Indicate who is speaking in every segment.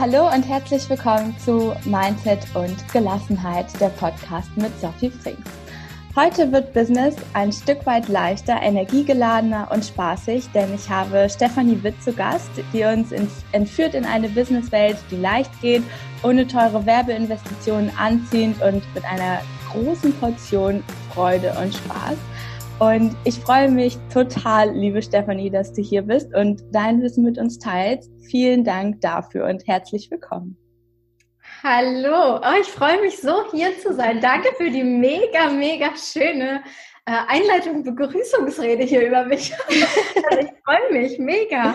Speaker 1: Hallo und herzlich willkommen zu Mindset und Gelassenheit, der Podcast mit Sophie Frings. Heute wird Business ein Stück weit leichter, energiegeladener und spaßig, denn ich habe Stefanie Witt zu Gast, die uns entführt in eine Businesswelt, die leicht geht, ohne teure Werbeinvestitionen anziehend und mit einer großen Portion Freude und Spaß. Und ich freue mich total, liebe Stefanie, dass du hier bist und dein Wissen mit uns teilst. Vielen Dank dafür und herzlich willkommen.
Speaker 2: Hallo, oh, ich freue mich so, hier zu sein. Danke für die mega, mega schöne äh, Einleitung, Begrüßungsrede hier über mich. ich freue mich, mega.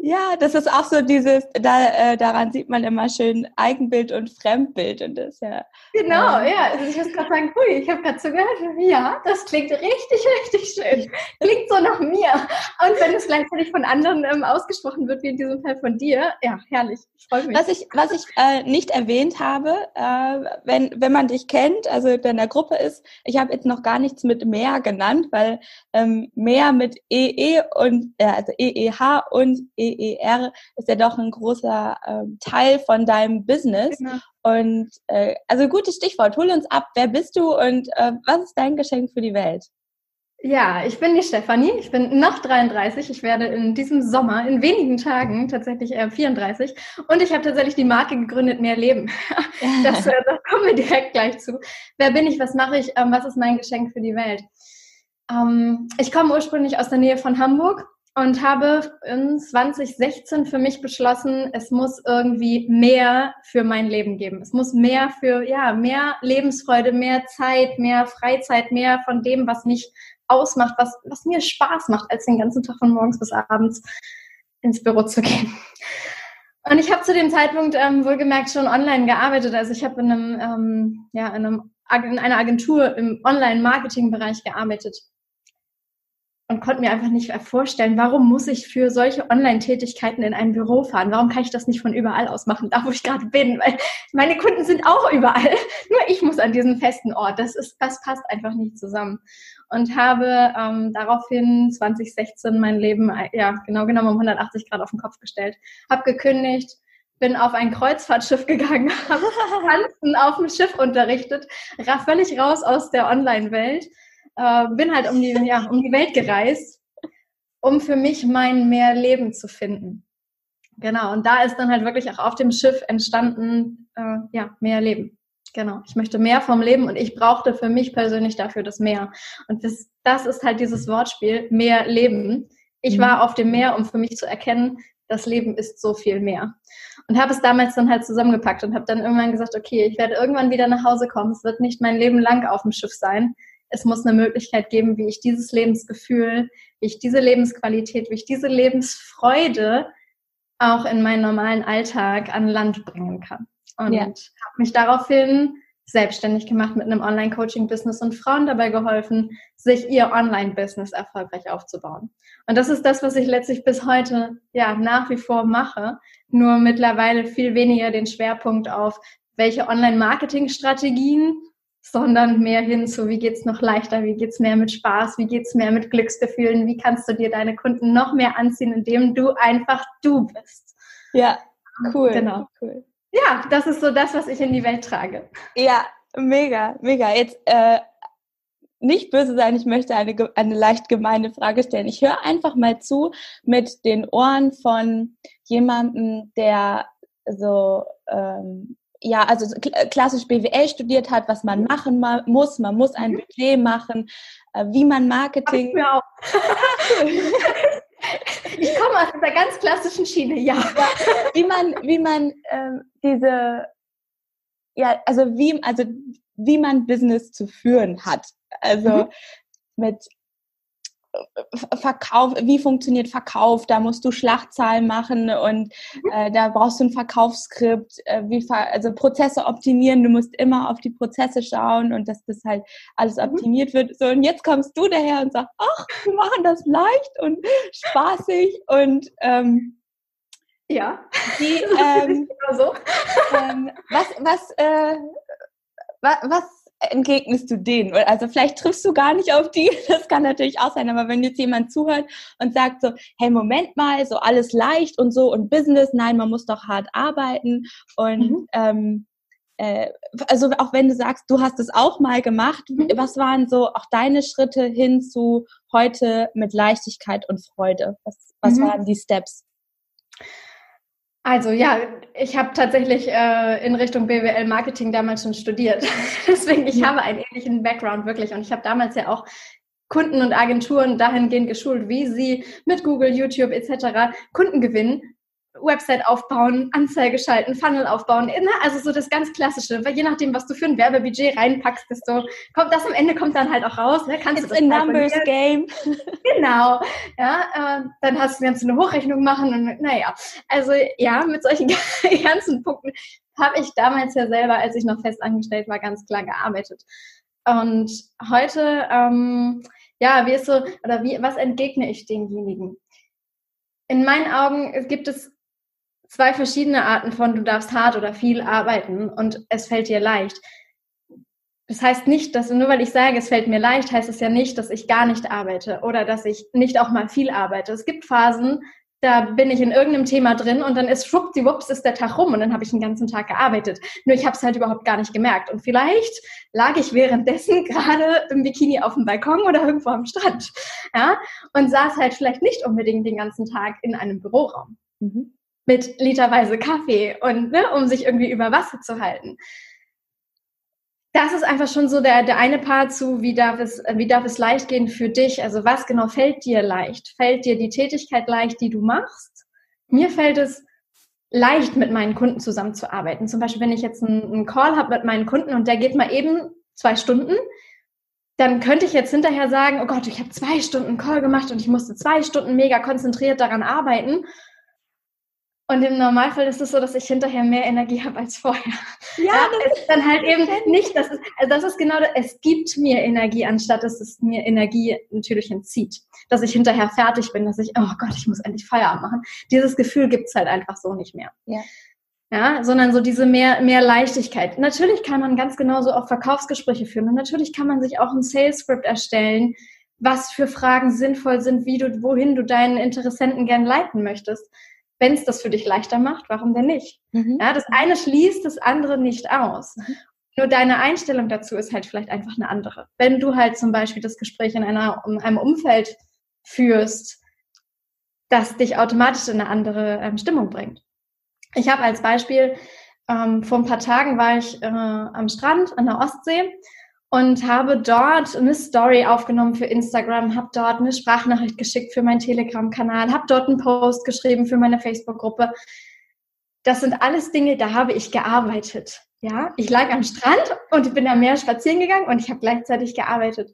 Speaker 1: Ja, das ist auch so dieses, da, äh, daran sieht man immer schön Eigenbild und Fremdbild und das ja.
Speaker 2: Genau, ähm, ja. Also ich muss gerade sagen, hui, ich habe gerade so gehört, ja, das klingt richtig, richtig schön. Klingt so nach mir. Und wenn es gleichzeitig von anderen ähm, ausgesprochen wird, wie in diesem Fall von dir, ja, herrlich.
Speaker 1: Ich freue mich. Was ich, was ich äh, nicht erwähnt habe, äh, wenn, wenn man dich kennt, also in der Gruppe ist, ich habe jetzt noch gar nichts mit mehr genannt, weil ähm, mehr mit EE und äh, also EEH und E EER ist ja doch ein großer ähm, Teil von deinem Business. Genau. Und äh, also gutes Stichwort, hol uns ab, wer bist du und äh, was ist dein Geschenk für die Welt?
Speaker 2: Ja, ich bin die Stefanie, ich bin noch 33, ich werde in diesem Sommer, in wenigen Tagen tatsächlich äh, 34 und ich habe tatsächlich die Marke gegründet, Mehr Leben. Das, äh, da kommen wir direkt gleich zu. Wer bin ich, was mache ich, ähm, was ist mein Geschenk für die Welt? Ähm, ich komme ursprünglich aus der Nähe von Hamburg, und habe in 2016 für mich beschlossen, es muss irgendwie mehr für mein Leben geben. Es muss mehr für, ja, mehr Lebensfreude, mehr Zeit, mehr Freizeit, mehr von dem, was mich ausmacht, was, was mir Spaß macht, als den ganzen Tag von morgens bis abends ins Büro zu gehen. Und ich habe zu dem Zeitpunkt ähm, wohlgemerkt schon online gearbeitet. Also ich habe in ähm, ja, in, in einer Agentur im Online-Marketing-Bereich gearbeitet und konnte mir einfach nicht vorstellen, warum muss ich für solche Online-Tätigkeiten in ein Büro fahren? Warum kann ich das nicht von überall aus machen, da wo ich gerade bin? Weil meine Kunden sind auch überall. Nur ich muss an diesen festen Ort. Das ist, das passt einfach nicht zusammen. Und habe ähm, daraufhin 2016 mein Leben, ja, genau genommen um 180 Grad auf den Kopf gestellt. Hab gekündigt, bin auf ein Kreuzfahrtschiff gegangen, habe Tanzen auf dem Schiff unterrichtet, völlig raus aus der Online-Welt äh, bin halt um die, ja, um die Welt gereist, um für mich mein mehr Leben zu finden. Genau, und da ist dann halt wirklich auch auf dem Schiff entstanden, äh, ja, mehr Leben. Genau, ich möchte mehr vom Leben und ich brauchte für mich persönlich dafür das Meer. Und das, das ist halt dieses Wortspiel, mehr Leben. Ich mhm. war auf dem Meer, um für mich zu erkennen, das Leben ist so viel mehr. Und habe es damals dann halt zusammengepackt und habe dann irgendwann gesagt, okay, ich werde irgendwann wieder nach Hause kommen. Es wird nicht mein Leben lang auf dem Schiff sein es muss eine Möglichkeit geben, wie ich dieses Lebensgefühl, wie ich diese Lebensqualität, wie ich diese Lebensfreude auch in meinen normalen Alltag an Land bringen kann. Und ja. habe mich daraufhin selbstständig gemacht mit einem Online-Coaching-Business und Frauen dabei geholfen, sich ihr Online-Business erfolgreich aufzubauen. Und das ist das, was ich letztlich bis heute ja nach wie vor mache, nur mittlerweile viel weniger den Schwerpunkt auf welche Online-Marketing-Strategien sondern mehr hin zu, wie geht's noch leichter, wie geht's mehr mit Spaß, wie geht's mehr mit Glücksgefühlen, wie kannst du dir deine Kunden noch mehr anziehen, indem du einfach du bist.
Speaker 1: Ja, cool.
Speaker 2: Genau. Cool. Ja, das ist so das, was ich in die Welt trage.
Speaker 1: Ja, mega, mega. Jetzt äh, nicht böse sein, ich möchte eine, eine leicht gemeine Frage stellen. Ich höre einfach mal zu mit den Ohren von jemandem, der so ähm, ja, also äh, klassisch BWL studiert hat, was man machen muss. Man muss ein mhm. Budget machen, äh, wie man Marketing.
Speaker 2: Ich, auch. ich komme aus der ganz klassischen Schiene, ja. ja
Speaker 1: wie man, wie man ähm, diese, ja, also wie, also wie man Business zu führen hat. Also mhm. mit Verkauf, wie funktioniert Verkauf? Da musst du Schlachtzahlen machen und mhm. äh, da brauchst du ein Verkaufsskript, äh, wie also Prozesse optimieren. Du musst immer auf die Prozesse schauen und dass das halt alles mhm. optimiert wird. So und jetzt kommst du daher und sagst, ach, wir machen das leicht und spaßig und ähm,
Speaker 2: ja.
Speaker 1: Die, ähm, so. ähm, was was äh, was entgegnest du denen? Also vielleicht triffst du gar nicht auf die, das kann natürlich auch sein, aber wenn jetzt jemand zuhört und sagt so, hey, Moment mal, so alles leicht und so und Business, nein, man muss doch hart arbeiten und mhm. ähm, äh, also auch wenn du sagst, du hast es auch mal gemacht, mhm. was waren so auch deine Schritte hin zu heute mit Leichtigkeit und Freude? Was, was mhm. waren die Steps?
Speaker 2: Also ja, ich habe tatsächlich äh, in Richtung BWL Marketing damals schon studiert. Deswegen, ich habe einen ähnlichen Background wirklich. Und ich habe damals ja auch Kunden und Agenturen dahingehend geschult, wie sie mit Google, YouTube etc. Kunden gewinnen Website aufbauen, Anzeige schalten, Funnel aufbauen, ne? also so das ganz Klassische, weil je nachdem, was du für ein Werbebudget reinpackst, desto kommt das am Ende kommt dann halt auch raus. Ne?
Speaker 1: Kannst It's du das a numbers game.
Speaker 2: Genau, ja, äh, dann hast du kannst du eine Hochrechnung machen und naja, also ja, mit solchen ganzen Punkten habe ich damals ja selber, als ich noch fest angestellt war, ganz klar gearbeitet. Und heute, ähm, ja, wie ist so, oder wie, was entgegne ich denjenigen? In meinen Augen gibt es zwei verschiedene Arten von, du darfst hart oder viel arbeiten und es fällt dir leicht. Das heißt nicht, dass nur weil ich sage, es fällt mir leicht, heißt es ja nicht, dass ich gar nicht arbeite oder dass ich nicht auch mal viel arbeite. Es gibt Phasen, da bin ich in irgendeinem Thema drin und dann ist schwuppdiwupps ist der Tag rum und dann habe ich den ganzen Tag gearbeitet. Nur ich habe es halt überhaupt gar nicht gemerkt. Und vielleicht lag ich währenddessen gerade im Bikini auf dem Balkon oder irgendwo am Strand. Ja? Und saß halt vielleicht nicht unbedingt den ganzen Tag in einem Büroraum. Mhm mit literweise Kaffee und ne, um sich irgendwie über Wasser zu halten. Das ist einfach schon so der, der eine Part zu, wie darf, es, wie darf es leicht gehen für dich? Also was genau fällt dir leicht? Fällt dir die Tätigkeit leicht, die du machst? Mir fällt es leicht, mit meinen Kunden zusammenzuarbeiten. Zum Beispiel, wenn ich jetzt einen, einen Call habe mit meinen Kunden und der geht mal eben zwei Stunden, dann könnte ich jetzt hinterher sagen, oh Gott, ich habe zwei Stunden Call gemacht und ich musste zwei Stunden mega konzentriert daran arbeiten. Und im Normalfall ist es so, dass ich hinterher mehr Energie habe als vorher. Ja, ja das ist dann halt eben nicht, das ist, also das ist genau, das, es gibt mir Energie, anstatt dass es mir Energie natürlich entzieht. Dass ich hinterher fertig bin, dass ich, oh Gott, ich muss endlich Feierabend machen. Dieses Gefühl gibt's halt einfach so nicht mehr. Ja. Ja, sondern so diese mehr, mehr Leichtigkeit. Natürlich kann man ganz genauso auch Verkaufsgespräche führen und natürlich kann man sich auch ein Sales Script erstellen, was für Fragen sinnvoll sind, wie du, wohin du deinen Interessenten gern leiten möchtest wenn es das für dich leichter macht, warum denn nicht? Mhm. Ja, das eine schließt das andere nicht aus. Mhm. Nur deine Einstellung dazu ist halt vielleicht einfach eine andere. Wenn du halt zum Beispiel das Gespräch in, einer, in einem Umfeld führst, das dich automatisch in eine andere ähm, Stimmung bringt. Ich habe als Beispiel, ähm, vor ein paar Tagen war ich äh, am Strand an der Ostsee und habe dort eine Story aufgenommen für Instagram, habe dort eine Sprachnachricht geschickt für meinen Telegram-Kanal, habe dort einen Post geschrieben für meine Facebook-Gruppe. Das sind alles Dinge, da habe ich gearbeitet. Ja, ich lag am Strand und bin am Meer spazieren gegangen und ich habe gleichzeitig gearbeitet.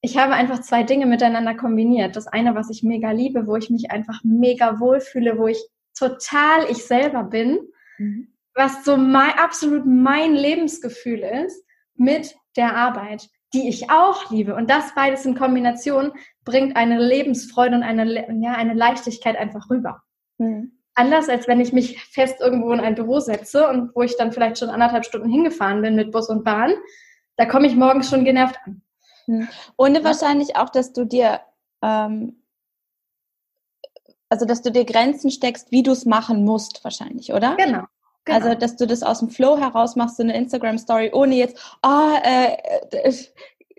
Speaker 2: Ich habe einfach zwei Dinge miteinander kombiniert. Das eine, was ich mega liebe, wo ich mich einfach mega wohlfühle, wo ich total ich selber bin, mhm. was so mein, absolut mein Lebensgefühl ist, mit der Arbeit, die ich auch liebe. Und das beides in Kombination bringt eine Lebensfreude und eine, ja, eine Leichtigkeit einfach rüber. Mhm. Anders als wenn ich mich fest irgendwo in ein Büro setze und wo ich dann vielleicht schon anderthalb Stunden hingefahren bin mit Bus und Bahn, da komme ich morgens schon genervt an.
Speaker 1: Mhm. Ohne ja. wahrscheinlich auch, dass du dir ähm, also dass du dir Grenzen steckst, wie du es machen musst, wahrscheinlich, oder?
Speaker 2: Genau.
Speaker 1: Genau. Also, dass du das aus dem Flow heraus machst, so eine Instagram-Story, ohne jetzt, oh, äh,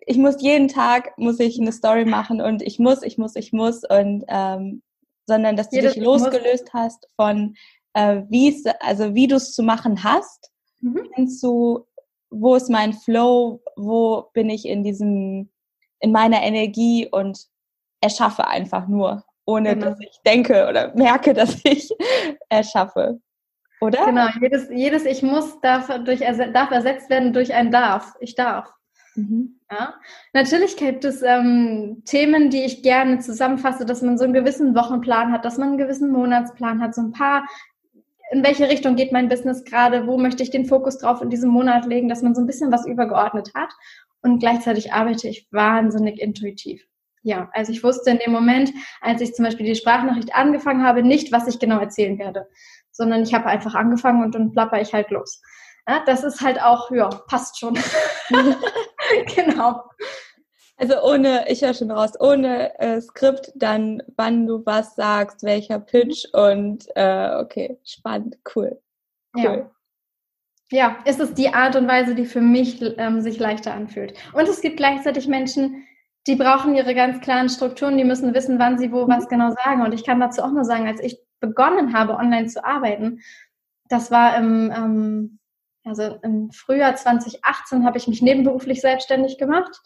Speaker 1: ich muss jeden Tag, muss ich eine Story machen und ich muss, ich muss, ich muss und, ähm, sondern dass du Jedes dich losgelöst hast von, äh, wie es, also wie du es zu machen hast, mhm. hinzu, wo ist mein Flow, wo bin ich in diesem, in meiner Energie und erschaffe einfach nur, ohne genau. dass ich denke oder merke, dass ich erschaffe. Oder?
Speaker 2: Genau, jedes, jedes Ich muss darf, durch, darf ersetzt werden durch ein Darf. Ich darf. Mhm. Ja. Natürlich gibt es ähm, Themen, die ich gerne zusammenfasse, dass man so einen gewissen Wochenplan hat, dass man einen gewissen Monatsplan hat, so ein paar, in welche Richtung geht mein Business gerade, wo möchte ich den Fokus drauf in diesem Monat legen, dass man so ein bisschen was übergeordnet hat. Und gleichzeitig arbeite ich wahnsinnig intuitiv. Ja, also ich wusste in dem Moment, als ich zum Beispiel die Sprachnachricht angefangen habe, nicht, was ich genau erzählen werde sondern ich habe einfach angefangen und dann plapper ich halt los. Ja, das ist halt auch, ja, passt schon. genau.
Speaker 1: Also ohne, ich höre schon raus, ohne äh, Skript, dann wann du was sagst, welcher Pitch und äh, okay, spannend, cool.
Speaker 2: cool. Ja. ja, ist es die Art und Weise, die für mich ähm, sich leichter anfühlt. Und es gibt gleichzeitig Menschen, die brauchen ihre ganz klaren Strukturen, die müssen wissen, wann sie wo mhm. was genau sagen. Und ich kann dazu auch nur sagen, als ich begonnen habe, online zu arbeiten, das war im, ähm, also im Frühjahr 2018 habe ich mich nebenberuflich selbstständig gemacht.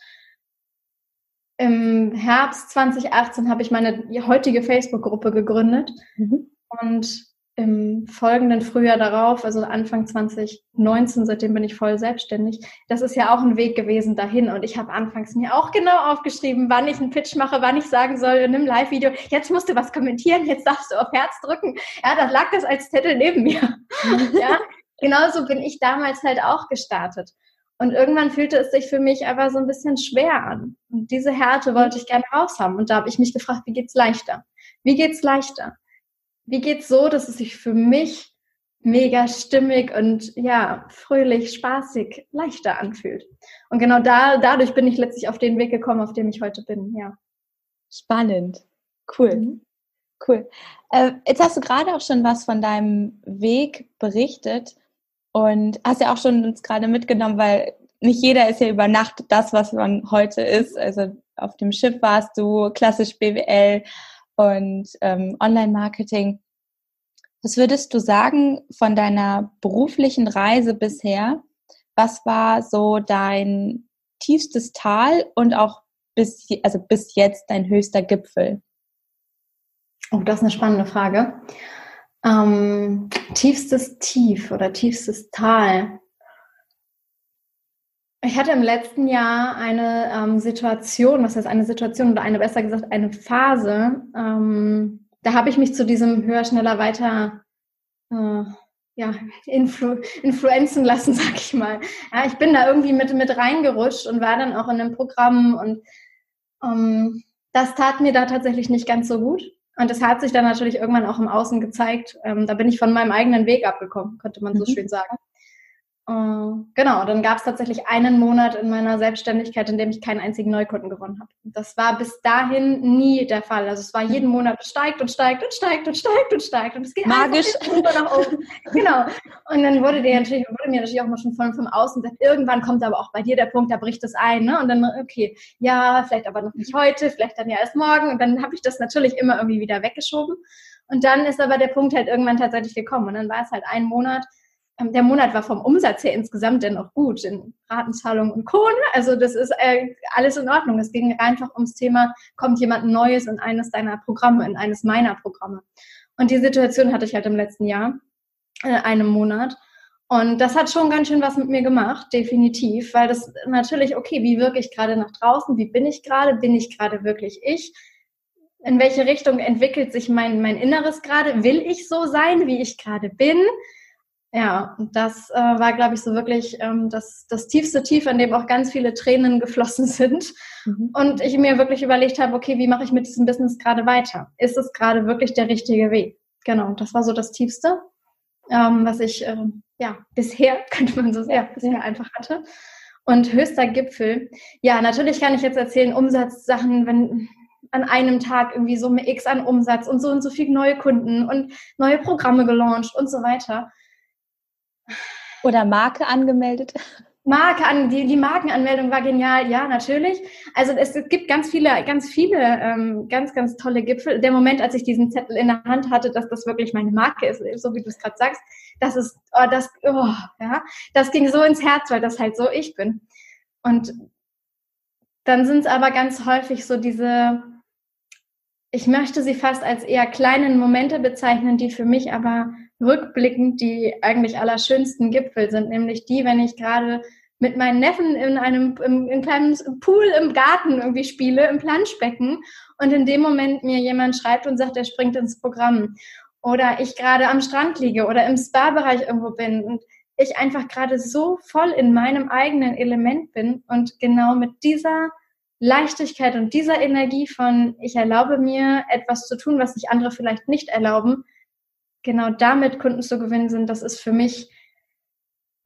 Speaker 2: Im Herbst 2018 habe ich meine heutige Facebook-Gruppe gegründet. Mhm. Und im folgenden Frühjahr darauf, also Anfang 2019, seitdem bin ich voll selbstständig. Das ist ja auch ein Weg gewesen dahin. Und ich habe anfangs mir auch genau aufgeschrieben, wann ich einen Pitch mache, wann ich sagen soll in einem Live-Video, jetzt musst du was kommentieren, jetzt darfst du auf Herz drücken. Ja, da lag das als Zettel neben mir. ja, genauso bin ich damals halt auch gestartet. Und irgendwann fühlte es sich für mich aber so ein bisschen schwer an. Und diese Härte wollte ich gerne raus haben. Und da habe ich mich gefragt, wie geht's leichter? Wie geht's leichter? Wie geht's so, dass es sich für mich mega stimmig und ja, fröhlich, spaßig, leichter anfühlt. Und genau da, dadurch bin ich letztlich auf den Weg gekommen, auf dem ich heute bin, ja.
Speaker 1: Spannend. Cool. Mhm. Cool. Äh, jetzt hast du gerade auch schon was von deinem Weg berichtet und hast ja auch schon uns gerade mitgenommen, weil nicht jeder ist ja über Nacht das, was man heute ist. Also auf dem Schiff warst du, klassisch BWL, und ähm, Online-Marketing. Was würdest du sagen von deiner beruflichen Reise bisher? Was war so dein tiefstes Tal und auch bis, also bis jetzt dein höchster Gipfel?
Speaker 2: Oh, das ist eine spannende Frage. Ähm, tiefstes Tief oder tiefstes Tal. Ich hatte im letzten Jahr eine ähm, Situation, was heißt eine Situation oder eine besser gesagt eine Phase, ähm, da habe ich mich zu diesem höher, schneller, weiter äh, ja, influ influenzen lassen, sag ich mal. Ja, ich bin da irgendwie mit, mit reingerutscht und war dann auch in einem Programm und ähm, das tat mir da tatsächlich nicht ganz so gut. Und das hat sich dann natürlich irgendwann auch im Außen gezeigt. Ähm, da bin ich von meinem eigenen Weg abgekommen, könnte man so mhm. schön sagen. Äh, genau, dann gab es tatsächlich einen Monat in meiner Selbstständigkeit, in dem ich keinen einzigen Neukunden gewonnen habe. Das war bis dahin nie der Fall. Also es war jeden Monat steigt und steigt und steigt und steigt und steigt und es geht
Speaker 1: magisch nach
Speaker 2: oben. genau. Und dann wurde, dir natürlich, wurde mir natürlich auch mal schon von vom Außen gesagt, irgendwann kommt aber auch bei dir der Punkt, da bricht es ein. Ne? Und dann, okay, ja, vielleicht aber noch nicht heute, vielleicht dann ja erst morgen. Und dann habe ich das natürlich immer irgendwie wieder weggeschoben. Und dann ist aber der Punkt halt irgendwann tatsächlich gekommen. Und dann war es halt ein Monat, der Monat war vom Umsatz her insgesamt dennoch gut in Ratenzahlung und Co. Ne? Also das ist äh, alles in Ordnung. Es ging einfach ums Thema, kommt jemand Neues in eines deiner Programme, in eines meiner Programme. Und die Situation hatte ich halt im letzten Jahr, in äh, einem Monat. Und das hat schon ganz schön was mit mir gemacht, definitiv, weil das natürlich, okay, wie wirke ich gerade nach draußen? Wie bin ich gerade? Bin ich gerade wirklich ich? In welche Richtung entwickelt sich mein, mein Inneres gerade? Will ich so sein, wie ich gerade bin? Ja, und das äh, war, glaube ich, so wirklich ähm, das, das tiefste Tief, an dem auch ganz viele Tränen geflossen sind. Mhm. Und ich mir wirklich überlegt habe, okay, wie mache ich mit diesem Business gerade weiter? Ist es gerade wirklich der richtige Weg? Genau, das war so das Tiefste, ähm, was ich äh, ja bisher, könnte man so sagen, ja, bisher einfach hatte. Und höchster Gipfel, ja, natürlich kann ich jetzt erzählen, Umsatzsachen, wenn an einem Tag irgendwie so X an Umsatz und so und so viele neue Kunden und neue Programme gelauncht und so weiter.
Speaker 1: Oder Marke angemeldet?
Speaker 2: Marke an, die, die Markenanmeldung war genial, ja, natürlich. Also es, es gibt ganz viele, ganz viele, ähm, ganz, ganz tolle Gipfel. Der Moment, als ich diesen Zettel in der Hand hatte, dass das wirklich meine Marke ist, so wie du es gerade sagst, das ist, oh, das, oh, ja, das ging so ins Herz, weil das halt so ich bin. Und dann sind es aber ganz häufig so diese, ich möchte sie fast als eher kleinen Momente bezeichnen, die für mich aber rückblickend die eigentlich allerschönsten Gipfel sind, nämlich die, wenn ich gerade mit meinen Neffen in einem im, in kleinen Pool im Garten irgendwie spiele, im Planschbecken und in dem Moment mir jemand schreibt und sagt, er springt ins Programm. Oder ich gerade am Strand liege oder im Spa-Bereich irgendwo bin und ich einfach gerade so voll in meinem eigenen Element bin und genau mit dieser Leichtigkeit und dieser Energie von, ich erlaube mir etwas zu tun, was sich andere vielleicht nicht erlauben, genau damit Kunden zu gewinnen sind, das ist für mich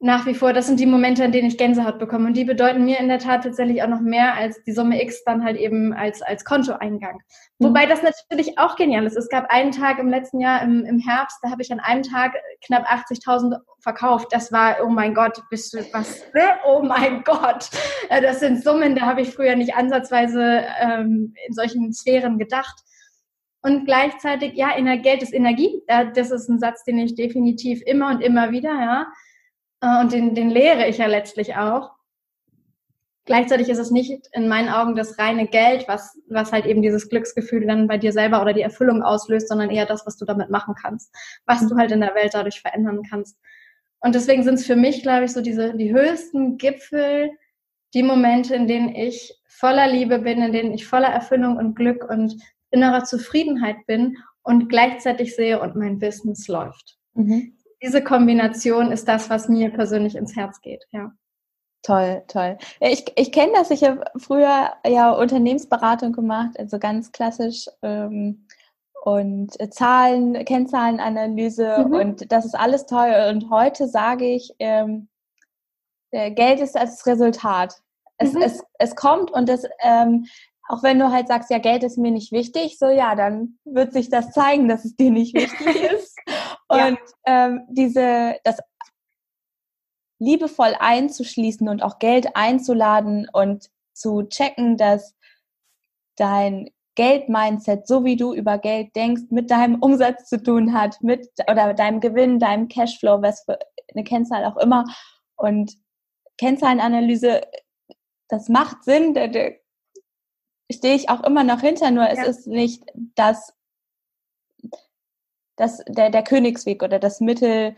Speaker 2: nach wie vor, das sind die Momente, in denen ich Gänsehaut bekomme. Und die bedeuten mir in der Tat tatsächlich auch noch mehr als die Summe X dann halt eben als, als Kontoeingang. Mhm. Wobei das natürlich auch genial ist. Es gab einen Tag im letzten Jahr im, im Herbst, da habe ich an einem Tag knapp 80.000 verkauft. Das war, oh mein Gott, bist du was? Oh mein Gott. Äh, das sind Summen, da habe ich früher nicht ansatzweise ähm, in solchen Sphären gedacht. Und gleichzeitig, ja, Geld ist Energie. Das ist ein Satz, den ich definitiv immer und immer wieder, ja äh, und den, den lehre ich ja letztlich auch. Gleichzeitig ist es nicht in meinen Augen das reine Geld, was, was halt eben dieses Glücksgefühl dann bei dir selber oder die Erfüllung auslöst, sondern eher das, was du damit machen kannst, was du halt in der Welt dadurch verändern kannst. Und deswegen sind es für mich, glaube ich, so diese, die höchsten Gipfel, die Momente, in denen ich voller Liebe bin, in denen ich voller Erfüllung und Glück und innerer Zufriedenheit bin und gleichzeitig sehe und mein Business läuft. Mhm diese Kombination ist das, was mir persönlich ins Herz geht, ja.
Speaker 1: Toll, toll. Ich, ich kenne das, ich habe früher ja Unternehmensberatung gemacht, also ganz klassisch ähm, und Zahlen, Kennzahlenanalyse mhm. und das ist alles toll. Und heute sage ich, ähm, Geld ist das Resultat. Es, mhm. es, es kommt und es, ähm, auch wenn du halt sagst, ja, Geld ist mir nicht wichtig, so ja, dann wird sich das zeigen, dass es dir nicht wichtig ist. Und ja. ähm, diese, das liebevoll einzuschließen und auch Geld einzuladen und zu checken, dass dein Geld-Mindset, so wie du über Geld denkst, mit deinem Umsatz zu tun hat, mit oder deinem Gewinn, deinem Cashflow, was für eine Kennzahl auch immer. Und Kennzahlenanalyse, das macht Sinn, stehe ich auch immer noch hinter, nur ja. es ist nicht das das, der, der Königsweg oder das Mittel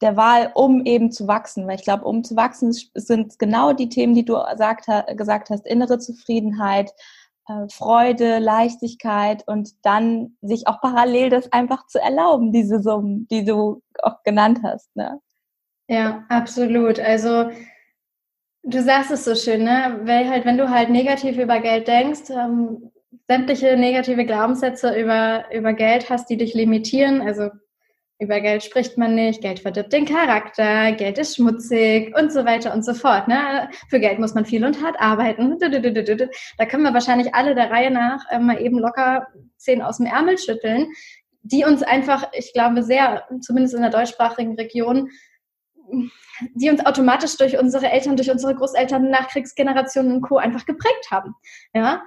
Speaker 1: der Wahl, um eben zu wachsen. Weil ich glaube, um zu wachsen sind genau die Themen, die du sagt, gesagt hast, innere Zufriedenheit, äh, Freude, Leichtigkeit und dann sich auch parallel das einfach zu erlauben, diese Summen, die du auch genannt hast. Ne?
Speaker 2: Ja, absolut. Also du sagst es so schön, ne? Weil halt, wenn du halt negativ über Geld denkst, ähm, sämtliche negative Glaubenssätze über, über Geld hast, die dich limitieren. Also über Geld spricht man nicht, Geld verdirbt den Charakter, Geld ist schmutzig und so weiter und so fort. Ne? Für Geld muss man viel und hart arbeiten. Da können wir wahrscheinlich alle der Reihe nach äh, mal eben locker zehn aus dem Ärmel schütteln, die uns einfach, ich glaube, sehr, zumindest in der deutschsprachigen Region, die uns automatisch durch unsere Eltern, durch unsere Großeltern, Nachkriegsgenerationen und Co. einfach geprägt haben. Ja,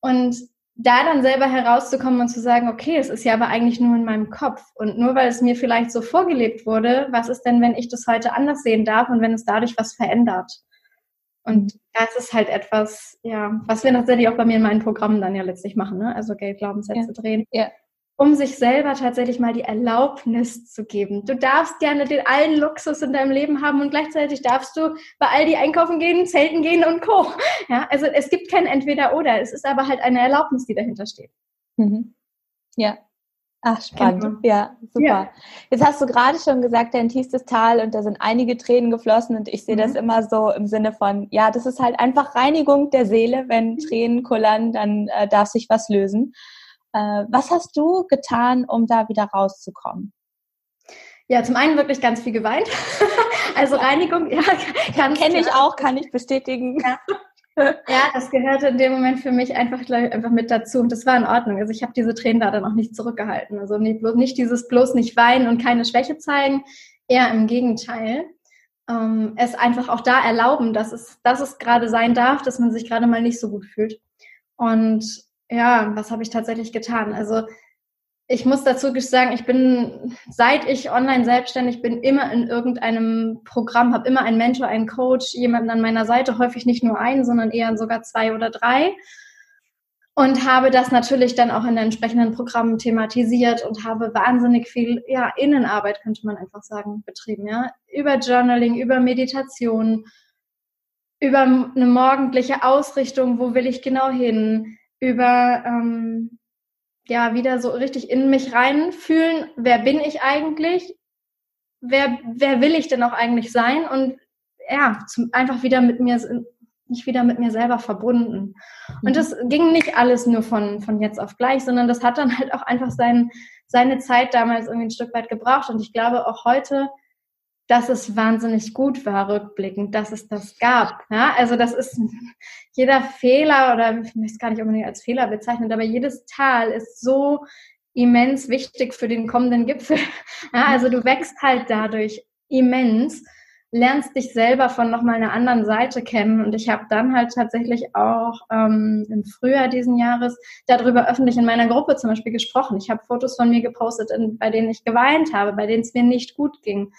Speaker 2: und da dann selber herauszukommen und zu sagen, okay, es ist ja aber eigentlich nur in meinem Kopf. Und nur weil es mir vielleicht so vorgelebt wurde, was ist denn, wenn ich das heute anders sehen darf und wenn es dadurch was verändert? Und das ist halt etwas, ja, was wir tatsächlich auch bei mir in meinen Programmen dann ja letztlich machen, ne? Also Geldglaubenssätze ja. drehen. Ja um sich selber tatsächlich mal die Erlaubnis zu geben. Du darfst gerne den allen Luxus in deinem Leben haben und gleichzeitig darfst du bei Aldi einkaufen gehen, zelten gehen und Co. Ja, also es gibt kein Entweder-Oder. Es ist aber halt eine Erlaubnis, die dahinter steht.
Speaker 1: Mhm. Ja. Ach, spannend. Ja, super. Ja. Jetzt hast du gerade schon gesagt, dein tiefstes Tal und da sind einige Tränen geflossen und ich sehe mhm. das immer so im Sinne von, ja, das ist halt einfach Reinigung der Seele. Wenn mhm. Tränen kullern, dann äh, darf sich was lösen. Äh, was hast du getan, um da wieder rauszukommen?
Speaker 2: Ja, zum einen wirklich ganz viel geweint. also Reinigung, ja,
Speaker 1: kann kenne ich auch, kann ich bestätigen.
Speaker 2: Ja. ja. das gehörte in dem Moment für mich einfach, ich, einfach mit dazu und das war in Ordnung. Also ich habe diese Tränen da dann auch nicht zurückgehalten. Also nicht, nicht dieses bloß nicht weinen und keine Schwäche zeigen, eher im Gegenteil. Ähm, es einfach auch da erlauben, dass es, dass es gerade sein darf, dass man sich gerade mal nicht so gut fühlt. Und ja, was habe ich tatsächlich getan? Also ich muss dazu sagen, ich bin, seit ich online selbstständig bin, immer in irgendeinem Programm, habe immer einen Mentor, einen Coach, jemanden an meiner Seite, häufig nicht nur einen, sondern eher sogar zwei oder drei. Und habe das natürlich dann auch in den entsprechenden Programmen thematisiert und habe wahnsinnig viel, ja, Innenarbeit, könnte man einfach sagen, betrieben, ja. Über Journaling, über Meditation, über eine morgendliche Ausrichtung, wo will ich genau hin, über ähm, ja wieder so richtig in mich reinfühlen, wer bin ich eigentlich, wer, wer will ich denn auch eigentlich sein und ja, zum, einfach wieder mit mir, nicht wieder mit mir selber verbunden. Und mhm. das ging nicht alles nur von, von jetzt auf gleich, sondern das hat dann halt auch einfach sein, seine Zeit damals irgendwie ein Stück weit gebraucht. Und ich glaube auch heute, dass es wahnsinnig gut war, rückblickend, dass es das gab. Ja, also das ist jeder Fehler oder ich möchte es gar nicht unbedingt als Fehler bezeichnen, aber jedes Tal ist so immens wichtig für den kommenden Gipfel. Ja, also du wächst halt dadurch immens, lernst dich selber von nochmal einer anderen Seite kennen. Und ich habe dann halt tatsächlich auch ähm, im Frühjahr diesen Jahres darüber öffentlich in meiner Gruppe zum Beispiel gesprochen. Ich habe Fotos von mir gepostet, in, bei denen ich geweint habe, bei denen es mir nicht gut ging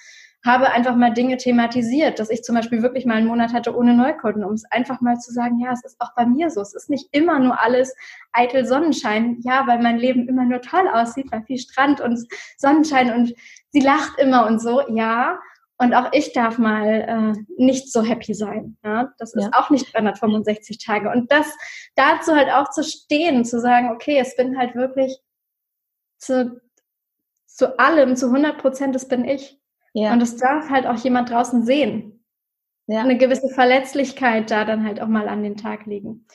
Speaker 2: habe einfach mal Dinge thematisiert, dass ich zum Beispiel wirklich mal einen Monat hatte ohne Neukunden, um es einfach mal zu sagen, ja, es ist auch bei mir so. Es ist nicht immer nur alles eitel Sonnenschein. Ja, weil mein Leben immer nur toll aussieht, weil viel Strand und Sonnenschein und sie lacht immer und so. Ja, und auch ich darf mal äh, nicht so happy sein. Ja? Das ist ja. auch nicht 365 Tage. Und das dazu halt auch zu stehen, zu sagen, okay, es bin halt wirklich zu, zu allem, zu 100 Prozent, das bin ich. Ja. Und es darf halt auch jemand draußen sehen. Ja. Eine gewisse Verletzlichkeit da dann halt auch mal an den Tag legen.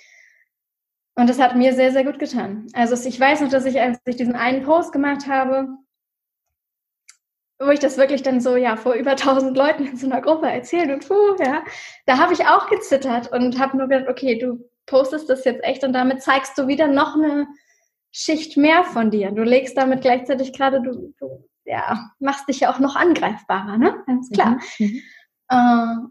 Speaker 2: Und das hat mir sehr, sehr gut getan. Also ich weiß noch, dass ich, als ich diesen einen Post gemacht habe, wo ich das wirklich dann so, ja, vor über tausend Leuten in so einer Gruppe erzählt und puh, ja, da habe ich auch gezittert und habe nur gedacht, okay, du postest das jetzt echt und damit zeigst du wieder noch eine Schicht mehr von dir. Du legst damit gleichzeitig gerade, du, du ja, machst dich ja auch noch angreifbarer, ne? Ganz klar. Mhm. mhm.
Speaker 1: Äh,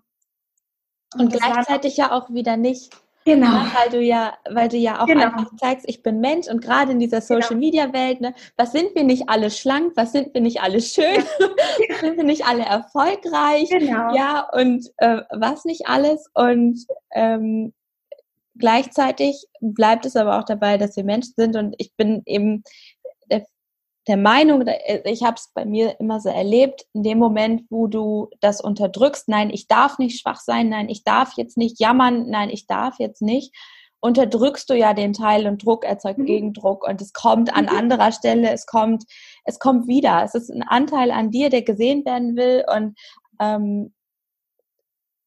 Speaker 1: und, und gleichzeitig ja auch wieder nicht.
Speaker 2: Genau.
Speaker 1: Ne? Weil du ja, weil du ja auch genau. einfach zeigst, ich bin Mensch und gerade in dieser genau. Social Media Welt, ne, was sind wir nicht alle schlank, was sind wir nicht alle schön, was sind wir nicht alle erfolgreich, genau. ja, und äh, was nicht alles. Und ähm, gleichzeitig bleibt es aber auch dabei, dass wir Menschen sind und ich bin eben der Meinung, äh, ich habe es bei mir immer so erlebt, in dem Moment, wo du das unterdrückst, nein, ich darf nicht schwach sein, nein, ich darf jetzt nicht jammern, nein, ich darf jetzt nicht, unterdrückst du ja den Teil und Druck erzeugt mhm. Gegendruck und es kommt an mhm. anderer Stelle, es kommt, es kommt wieder. Es ist ein Anteil an dir, der gesehen werden will und ähm,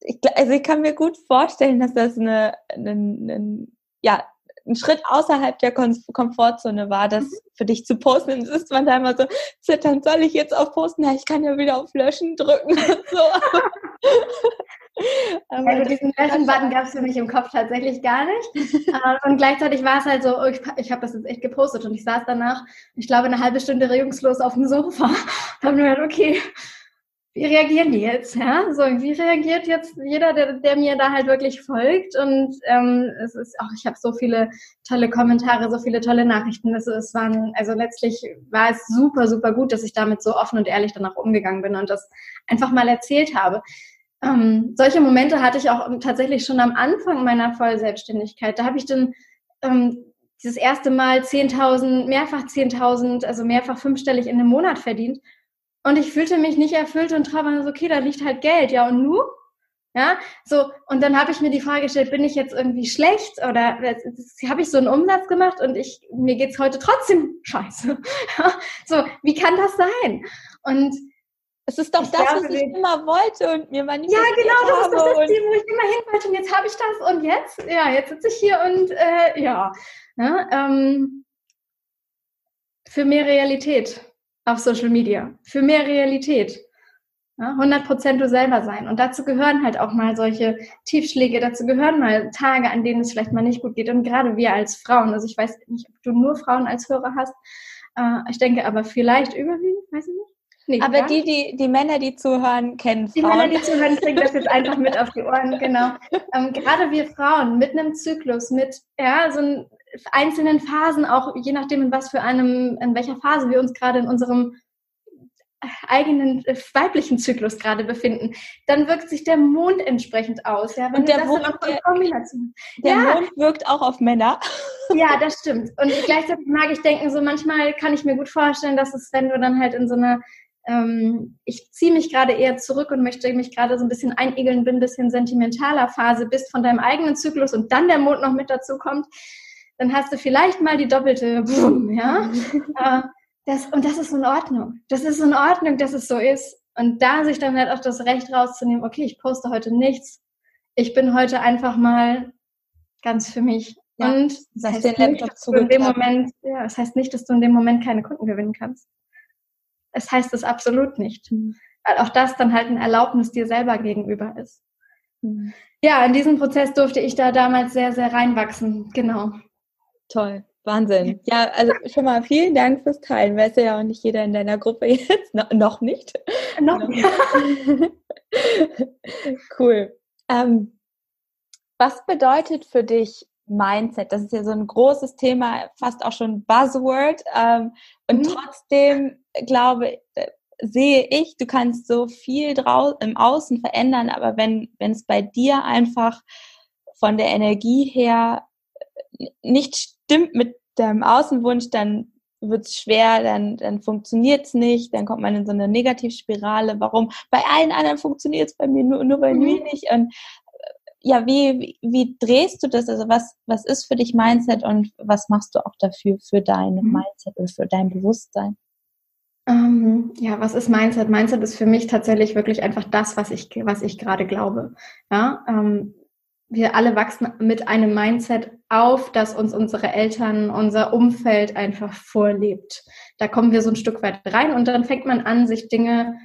Speaker 1: ich, also ich kann mir gut vorstellen, dass das eine, eine, eine ja, ein Schritt außerhalb der Komfortzone war, das mhm. für dich zu posten. Und ist man da immer so zitternd, soll ich jetzt auf posten? Ja, ich kann ja wieder auf Löschen drücken und so.
Speaker 2: Aber also diesen Löschen-Button gab es für mich im Kopf tatsächlich gar nicht. Äh, und gleichzeitig war es halt so, oh, ich, ich habe das jetzt echt gepostet und ich saß danach, ich glaube, eine halbe Stunde regungslos auf dem Sofa und habe mir gedacht, okay, wie reagieren die jetzt? Ja, so wie reagiert jetzt jeder, der, der mir da halt wirklich folgt? Und ähm, es ist auch, ich habe so viele tolle Kommentare, so viele tolle Nachrichten. Es, es waren, also letztlich war es super, super gut, dass ich damit so offen und ehrlich danach umgegangen bin und das einfach mal erzählt habe. Ähm, solche Momente hatte ich auch tatsächlich schon am Anfang meiner Vollselbstständigkeit. Da habe ich dann ähm, dieses erste Mal 10.000, mehrfach 10.000, also mehrfach fünfstellig in einem Monat verdient. Und ich fühlte mich nicht erfüllt und traurig, so, okay, da liegt halt Geld, ja, und nu? Ja, so, und dann habe ich mir die Frage gestellt, bin ich jetzt irgendwie schlecht oder habe ich so einen Umsatz gemacht und ich, mir geht's heute trotzdem scheiße. so, wie kann das sein? Und
Speaker 1: es ist doch das, glaube, was ich immer wollte und mir manifestiert
Speaker 2: Ja, genau, das ist doch das Ziel, wo ich immer hin wollte und jetzt habe ich das und jetzt, ja, jetzt sitze ich hier und äh, ja, ja ähm, für mehr Realität auf Social Media, für mehr Realität. Ja, 100% du selber sein. Und dazu gehören halt auch mal solche Tiefschläge, dazu gehören mal Tage, an denen es vielleicht mal nicht gut geht. Und gerade wir als Frauen, also ich weiß nicht, ob du nur Frauen als Hörer hast, äh, ich denke aber vielleicht überwiegend, weiß ich nicht.
Speaker 1: Nee, aber die, die, die Männer, die zuhören, kennen
Speaker 2: Frauen. Die Männer, die zuhören, kriegen das jetzt einfach mit auf die Ohren, genau. Ähm, gerade wir Frauen mit einem Zyklus, mit ja, so ein einzelnen Phasen, auch je nachdem, in was für einem, in welcher Phase wir uns gerade in unserem eigenen äh, weiblichen Zyklus gerade befinden, dann wirkt sich der Mond entsprechend aus. Ja,
Speaker 1: und der, Mond, der, der ja. Mond wirkt auch auf Männer.
Speaker 2: Ja, das stimmt. Und gleichzeitig mag ich denken, so manchmal kann ich mir gut vorstellen, dass es, wenn du dann halt in so einer ähm, ich ziehe mich gerade eher zurück und möchte mich gerade so ein bisschen einigeln, bin ein bisschen sentimentaler Phase bist von deinem eigenen Zyklus und dann der Mond noch mit dazu kommt, dann hast du vielleicht mal die doppelte Boom, ja. Äh, das, und das ist in Ordnung. Das ist in Ordnung, dass es so ist. Und da sich dann halt auch das Recht rauszunehmen, okay, ich poste heute nichts. Ich bin heute einfach mal ganz für mich. Ja, und das heißt, den Laptop nicht, in dem Moment, ja, das heißt nicht, dass du in dem Moment keine Kunden gewinnen kannst. Es heißt es absolut nicht. Mhm. Weil auch das dann halt ein Erlaubnis dir selber gegenüber ist. Mhm. Ja, in diesen Prozess durfte ich da damals sehr, sehr reinwachsen. Genau.
Speaker 1: Toll. Wahnsinn. Ja, also schon mal vielen Dank fürs Teilen. Weiß ja auch nicht jeder in deiner Gruppe jetzt. No, noch nicht.
Speaker 2: Noch nicht.
Speaker 1: cool. Ähm, was bedeutet für dich Mindset? Das ist ja so ein großes Thema, fast auch schon Buzzword. Ähm, und mhm. trotzdem glaube, äh, sehe ich, du kannst so viel drau im Außen verändern, aber wenn wenn es bei dir einfach von der Energie her nicht stimmt mit deinem Außenwunsch, dann wird es schwer, dann, dann funktioniert es nicht, dann kommt man in so eine Negativspirale. Warum? Bei allen anderen funktioniert es bei mir, nur, nur bei mhm. mir nicht. Und äh, ja, wie, wie, wie drehst du das? Also was, was ist für dich Mindset und was machst du auch dafür für dein mhm. Mindset und für dein Bewusstsein?
Speaker 2: Ähm, ja, was ist Mindset? Mindset ist für mich tatsächlich wirklich einfach das, was ich, was ich gerade glaube. Ja, ähm, wir alle wachsen mit einem Mindset auf, das uns unsere Eltern, unser Umfeld einfach vorlebt. Da kommen wir so ein Stück weit rein und dann fängt man an, sich Dinge,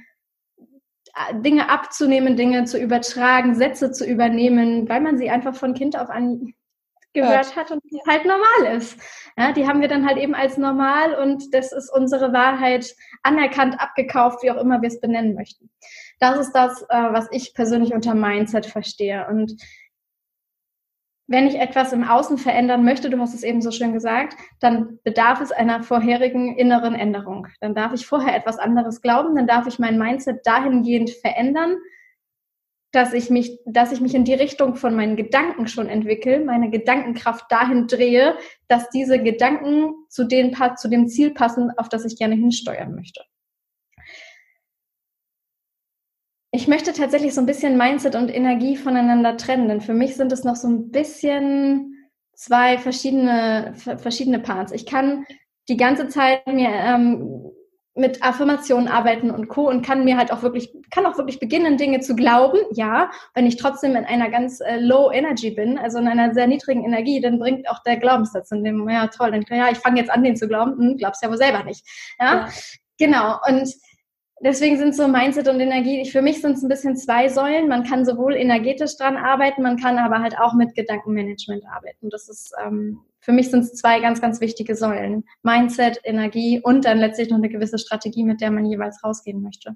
Speaker 2: Dinge abzunehmen, Dinge zu übertragen, Sätze zu übernehmen, weil man sie einfach von Kind auf an gehört hat und die halt normal ist. Ja, die haben wir dann halt eben als normal und das ist unsere Wahrheit anerkannt, abgekauft, wie auch immer wir es benennen möchten. Das ist das, äh, was ich persönlich unter Mindset verstehe. Und wenn ich etwas im Außen verändern möchte, du hast es eben so schön gesagt, dann bedarf es einer vorherigen inneren Änderung. Dann darf ich vorher etwas anderes glauben, dann darf ich mein Mindset dahingehend verändern, dass ich mich, dass ich mich in die Richtung von meinen Gedanken schon entwickle, meine Gedankenkraft dahin drehe, dass diese Gedanken zu, den, zu dem Ziel passen, auf das ich gerne hinsteuern möchte. Ich möchte tatsächlich so ein bisschen Mindset und Energie voneinander trennen, denn für mich sind es noch so ein bisschen zwei verschiedene, verschiedene Parts. Ich kann die ganze Zeit mir ähm, mit Affirmationen arbeiten und Co. und kann mir halt auch wirklich, kann auch wirklich beginnen, Dinge zu glauben. Ja, wenn ich trotzdem in einer ganz äh, low Energy bin, also in einer sehr niedrigen Energie, dann bringt auch der Glaubenssatz in dem, ja toll, dann ja, ich fange jetzt an, den zu glauben, hm, glaubst ja wohl selber nicht. Ja, ja. genau. Und deswegen sind so Mindset und Energie, für mich sind es ein bisschen zwei Säulen. Man kann sowohl energetisch dran arbeiten, man kann aber halt auch mit Gedankenmanagement arbeiten. Das ist, ähm, für mich sind es zwei ganz, ganz wichtige Säulen. Mindset, Energie und dann letztlich noch eine gewisse Strategie, mit der man jeweils rausgehen möchte.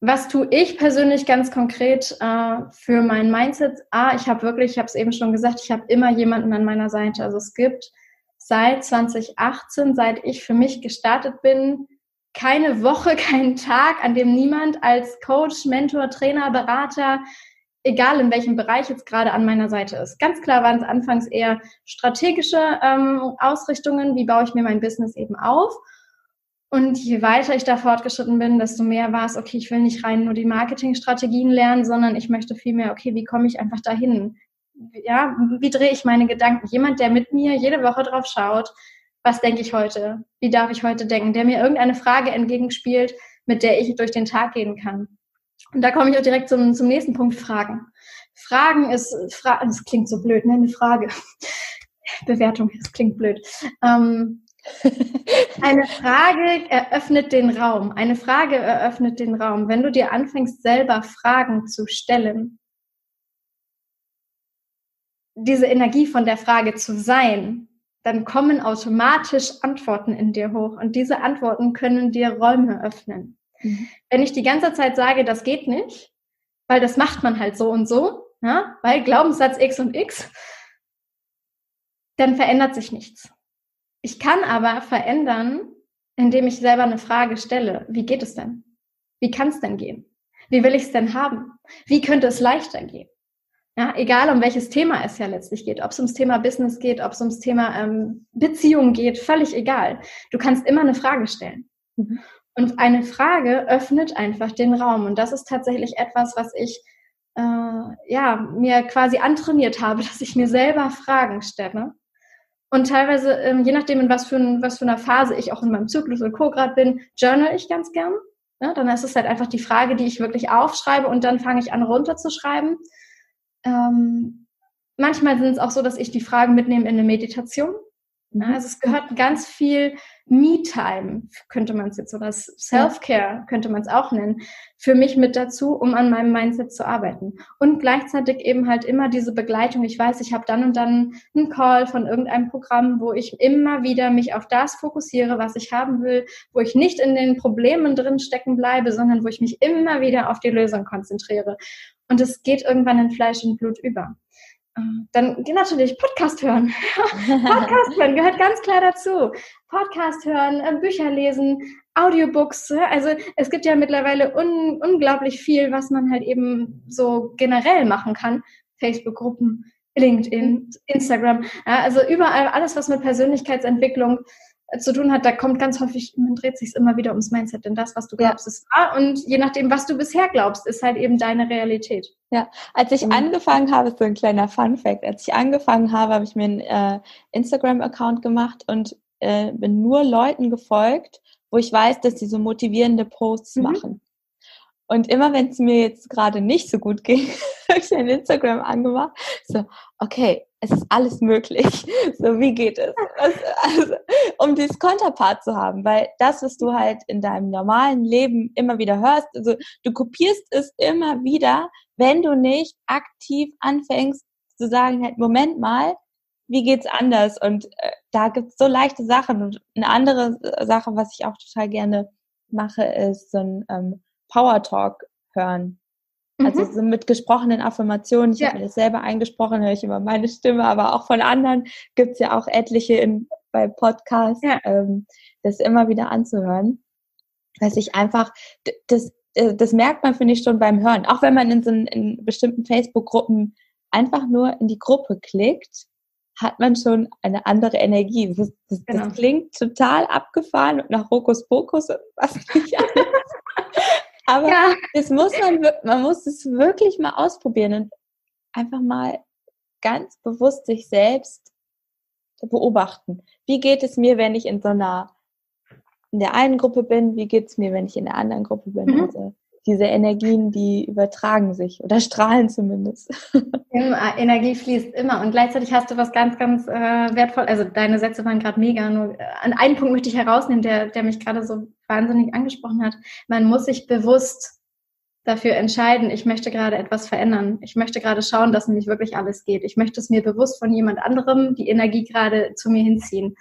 Speaker 2: Was tue ich persönlich ganz konkret äh, für mein Mindset? Ah, ich habe wirklich, ich habe es eben schon gesagt, ich habe immer jemanden an meiner Seite. Also es gibt seit 2018, seit ich für mich gestartet bin, keine Woche, keinen Tag, an dem niemand als Coach, Mentor, Trainer, Berater, egal in welchem Bereich jetzt gerade an meiner Seite ist. Ganz klar waren es anfangs eher strategische ähm, Ausrichtungen, wie baue ich mir mein Business eben auf. Und je weiter ich da fortgeschritten bin, desto mehr war es, okay, ich will nicht rein nur die Marketingstrategien lernen, sondern ich möchte vielmehr, okay, wie komme ich einfach dahin? Ja, wie drehe ich meine Gedanken? Jemand, der mit mir jede Woche drauf schaut, was denke ich heute? Wie darf ich heute denken? Der mir irgendeine Frage entgegenspielt, mit der ich durch den Tag gehen kann. Und da komme ich auch direkt zum, zum nächsten Punkt, Fragen. Fragen ist, Fra das klingt so blöd, ne? Eine Frage. Bewertung, das klingt blöd. Ähm, eine Frage eröffnet den Raum. Eine Frage eröffnet den Raum. Wenn du dir anfängst, selber Fragen zu stellen, diese Energie von der Frage zu sein, dann kommen automatisch Antworten in dir hoch und diese Antworten können dir Räume öffnen. Mhm. Wenn ich die ganze Zeit sage, das geht nicht, weil das macht man halt so und so, ja, weil Glaubenssatz X und X, dann verändert sich nichts. Ich kann aber verändern, indem ich selber eine Frage stelle. Wie geht es denn? Wie kann es denn gehen? Wie will ich es denn haben? Wie könnte es leichter gehen? Ja, egal um welches Thema es ja letztlich geht, ob es ums Thema Business geht, ob es ums Thema ähm, Beziehung geht, völlig egal. Du kannst immer eine Frage stellen. Mhm. Und eine Frage öffnet einfach den Raum. Und das ist tatsächlich etwas, was ich äh, ja mir quasi antrainiert habe, dass ich mir selber Fragen stelle. Und teilweise, ähm, je nachdem, in was für, ein, was für einer Phase ich auch in meinem Zyklus und Co. gerade bin, journal ich ganz gern. Ja, dann ist es halt einfach die Frage, die ich wirklich aufschreibe und dann fange ich an runterzuschreiben. Ähm, manchmal sind es auch so, dass ich die Fragen mitnehme in eine Meditation. Ja, also es gehört ganz viel Me-Time könnte man es jetzt oder Self-Care könnte man es auch nennen, für mich mit dazu, um an meinem Mindset zu arbeiten. Und gleichzeitig eben halt immer diese Begleitung. Ich weiß, ich habe dann und dann einen Call von irgendeinem Programm, wo ich immer wieder mich auf das fokussiere, was ich haben will, wo ich nicht in den Problemen drin stecken bleibe, sondern wo ich mich immer wieder auf die Lösung konzentriere. Und es geht irgendwann in Fleisch und Blut über. Dann natürlich Podcast hören. Podcast hören gehört ganz klar dazu. Podcast hören, äh, Bücher lesen, Audiobooks. Also es gibt ja mittlerweile un unglaublich viel, was man halt eben so generell machen kann. Facebook-Gruppen, LinkedIn, Instagram. Also überall alles, was mit Persönlichkeitsentwicklung zu tun hat, da kommt ganz häufig, man dreht sich immer wieder ums Mindset, denn das, was du glaubst, ja. ist wahr und je nachdem, was du bisher glaubst, ist halt eben deine Realität.
Speaker 1: Ja, als ich mhm. angefangen habe, so ein kleiner Fun Fact, als ich angefangen habe, habe ich mir einen äh, Instagram-Account gemacht und äh, bin nur Leuten gefolgt, wo ich weiß, dass sie so motivierende Posts mhm. machen. Und immer wenn es mir jetzt gerade nicht so gut ging, habe ich ein Instagram angemacht. So, okay, es ist alles möglich. So, wie geht es? Was, also, um dieses Konterpart zu haben, weil das, was du halt in deinem normalen Leben immer wieder hörst, also du kopierst es immer wieder, wenn du nicht aktiv anfängst zu sagen, halt, Moment mal, wie geht's anders? Und äh, da gibt's so leichte Sachen. Und eine andere Sache, was ich auch total gerne mache, ist so ein ähm, Power Talk hören. Also mhm. so mit gesprochenen Affirmationen. Ich ja. habe mir das selber eingesprochen, höre ich immer meine Stimme, aber auch von anderen gibt es ja auch etliche in, bei Podcasts, ja. ähm, das immer wieder anzuhören. Weil ich einfach, das, äh, das merkt man, finde ich, schon beim Hören. Auch wenn man in so in bestimmten Facebook-Gruppen einfach nur in die Gruppe klickt, hat man schon eine andere Energie. Das, das, genau. das klingt total abgefahren und nach Hokuspokus und was nicht alles. Aber ja. das muss man, man muss es wirklich mal ausprobieren und einfach mal ganz bewusst sich selbst beobachten. Wie geht es mir, wenn ich in so einer, in der einen Gruppe bin? Wie geht es mir, wenn ich in der anderen Gruppe bin? Mhm. Also diese Energien, die übertragen sich oder strahlen zumindest.
Speaker 2: Immer, Energie fließt immer und gleichzeitig hast du was ganz, ganz äh, wertvoll. Also deine Sätze waren gerade mega. Nur äh, an einen Punkt möchte ich herausnehmen, der, der mich gerade so wahnsinnig angesprochen hat. Man muss sich bewusst dafür entscheiden, ich möchte gerade etwas verändern. Ich möchte gerade schauen, dass nämlich wirklich alles geht. Ich möchte es mir bewusst von jemand anderem die Energie gerade zu mir hinziehen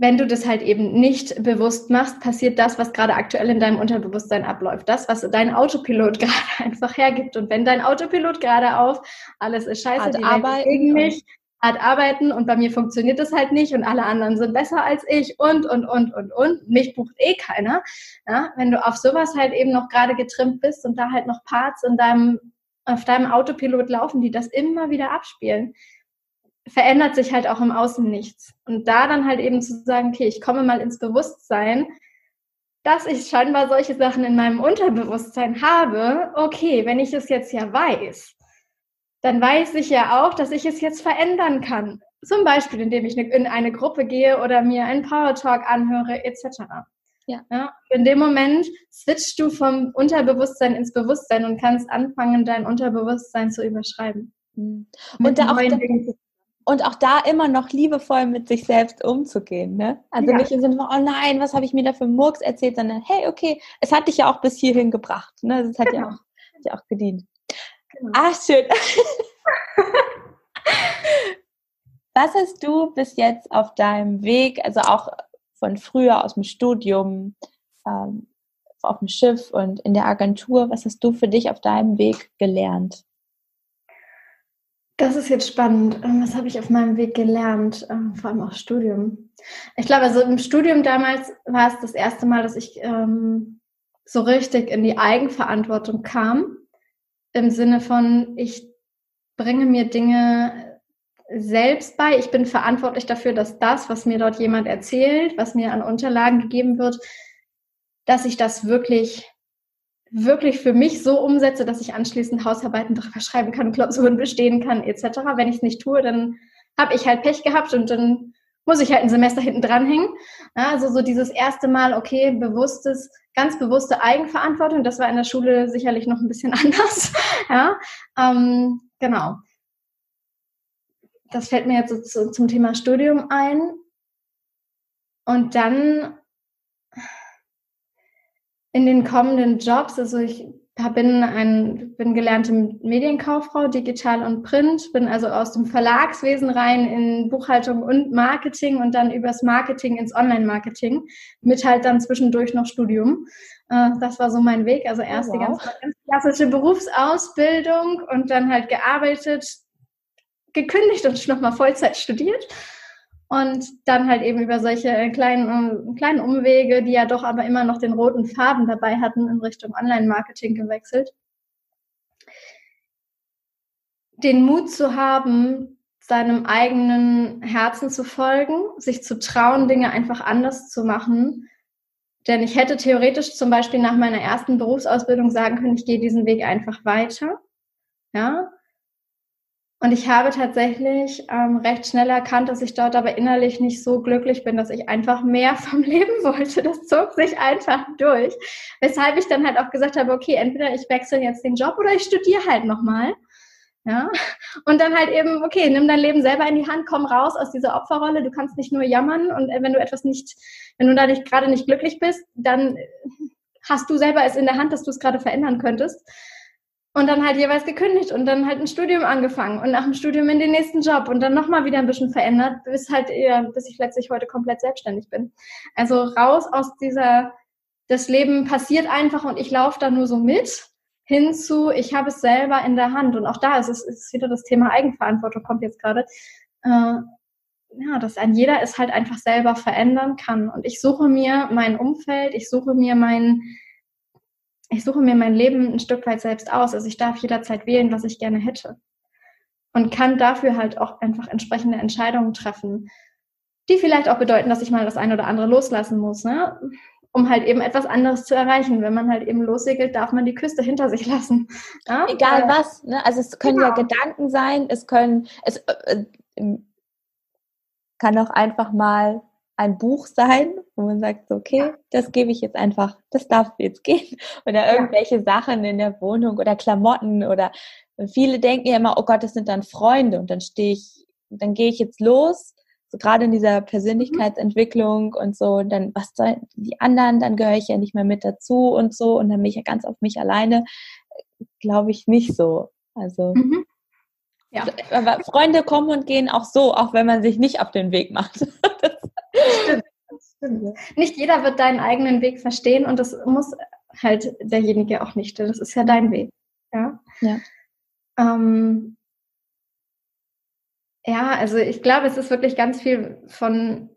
Speaker 2: wenn du das halt eben nicht bewusst machst, passiert das, was gerade aktuell in deinem Unterbewusstsein abläuft. Das, was dein Autopilot gerade einfach hergibt. Und wenn dein Autopilot gerade auf, alles ist scheiße,
Speaker 1: hat die Arbeit
Speaker 2: gegen mich, hat arbeiten und bei mir funktioniert das halt nicht und alle anderen sind besser als ich und, und, und, und, und. Mich bucht eh keiner. Ja, wenn du auf sowas halt eben noch gerade getrimmt bist und da halt noch Parts in deinem, auf deinem Autopilot laufen, die das immer wieder abspielen, verändert sich halt auch im Außen nichts. Und da dann halt eben zu sagen, okay, ich komme mal ins Bewusstsein, dass ich scheinbar solche Sachen in meinem Unterbewusstsein habe, okay, wenn ich es jetzt ja weiß, dann weiß ich ja auch, dass ich es jetzt verändern kann. Zum Beispiel, indem ich in eine Gruppe gehe oder mir einen Power Talk anhöre, etc. Ja. ja. In dem Moment switchst du vom Unterbewusstsein ins Bewusstsein und kannst anfangen, dein Unterbewusstsein zu überschreiben.
Speaker 1: Mhm. Und da auch, da, und auch da immer noch liebevoll mit sich selbst umzugehen. Ne? Also ja. nicht im Sinne von, oh nein, was habe ich mir da für Murks erzählt, sondern hey, okay, es hat dich ja auch bis hierhin gebracht. Ne? Das hat genau. ja, auch, hat ja auch gedient. Genau. Ah, schön. was hast du bis jetzt auf deinem Weg, also auch von früher aus dem Studium, ähm, auf dem Schiff und in der Agentur, was hast du für dich auf deinem Weg gelernt?
Speaker 2: Das ist jetzt spannend. Ähm, was habe ich auf meinem Weg gelernt? Ähm, vor allem auch Studium. Ich glaube, also im Studium damals war es das erste Mal, dass ich ähm, so richtig in die Eigenverantwortung kam. Im Sinne von, ich bringe mir Dinge selbst bei. Ich bin verantwortlich dafür, dass das, was mir dort jemand erzählt, was mir an Unterlagen gegeben wird, dass ich das wirklich wirklich für mich so umsetze, dass ich anschließend Hausarbeiten darüber schreiben kann, Klausuren bestehen kann, etc. Wenn ich es nicht tue, dann habe ich halt Pech gehabt und dann muss ich halt ein Semester hinten dranhängen. Also so dieses erste Mal, okay, bewusstes, ganz bewusste Eigenverantwortung, das war in der Schule sicherlich noch ein bisschen anders. ja, ähm, genau. Das fällt mir jetzt so zu, zum Thema Studium ein. Und dann in den kommenden Jobs, also ich bin ein, bin gelernte Medienkauffrau, digital und print, bin also aus dem Verlagswesen rein in Buchhaltung und Marketing und dann übers Marketing ins Online-Marketing mit halt dann zwischendurch noch Studium. Äh, das war so mein Weg. Also erst oh, wow. die ganz, ganz klassische Berufsausbildung und dann halt gearbeitet, gekündigt und nochmal Vollzeit studiert. Und dann halt eben über solche kleinen, kleinen Umwege, die ja doch aber immer noch den roten Faden dabei hatten, in Richtung Online-Marketing gewechselt. Den Mut zu haben, seinem eigenen Herzen zu folgen, sich zu trauen, Dinge einfach anders zu machen. Denn ich hätte theoretisch zum Beispiel nach meiner ersten Berufsausbildung sagen können, ich gehe diesen Weg einfach weiter. Ja, und ich habe tatsächlich ähm, recht schnell erkannt, dass ich dort aber innerlich nicht so glücklich bin, dass ich einfach mehr vom Leben wollte. Das zog sich einfach durch. Weshalb ich dann halt auch gesagt habe, okay, entweder ich wechsle jetzt den Job oder ich studiere halt nochmal. Ja, und dann halt eben, okay, nimm dein Leben selber in die Hand, komm raus aus dieser Opferrolle. Du kannst nicht nur jammern und äh, wenn du etwas nicht, wenn du da nicht gerade nicht glücklich bist, dann hast du selber es in der Hand, dass du es gerade verändern könntest. Und dann halt jeweils gekündigt und dann halt ein Studium angefangen und nach dem Studium in den nächsten Job und dann nochmal wieder ein bisschen verändert, bis halt eher, bis ich letztlich heute komplett selbstständig bin. Also raus aus dieser, das Leben passiert einfach und ich laufe da nur so mit, hinzu, ich habe es selber in der Hand. Und auch da ist es ist wieder das Thema Eigenverantwortung, kommt jetzt gerade. Äh, ja, dass ein jeder es halt einfach selber verändern kann. Und ich suche mir mein Umfeld, ich suche mir mein, ich suche mir mein Leben ein Stück weit selbst aus. Also ich darf jederzeit wählen, was ich gerne hätte. Und kann dafür halt auch einfach entsprechende Entscheidungen treffen, die vielleicht auch bedeuten, dass ich mal das eine oder andere loslassen muss, ne? um halt eben etwas anderes zu erreichen. Wenn man halt eben lossegelt, darf man die Küste hinter sich lassen.
Speaker 1: Ja? Egal was. Ne? Also es können genau. ja Gedanken sein, es können, es äh, äh kann auch einfach mal ein Buch sein, wo man sagt, okay, das gebe ich jetzt einfach, das darf jetzt gehen. Oder irgendwelche ja. Sachen in der Wohnung oder Klamotten oder viele denken ja immer, oh Gott, das sind dann Freunde und dann stehe ich, dann gehe ich jetzt los, so gerade in dieser Persönlichkeitsentwicklung und so, und dann, was sollen die anderen, dann gehöre ich ja nicht mehr mit dazu und so und dann bin ich ja ganz auf mich alleine. Glaube ich nicht so. Also. Mhm. Ja. Aber Freunde kommen und gehen auch so, auch wenn man sich nicht auf den Weg macht.
Speaker 2: Stimmt. Stimmt. Nicht jeder wird deinen eigenen Weg verstehen und das muss halt derjenige auch nicht. Das ist ja dein Weg. Ja. Ja. Ähm, ja, also ich glaube, es ist wirklich ganz viel von,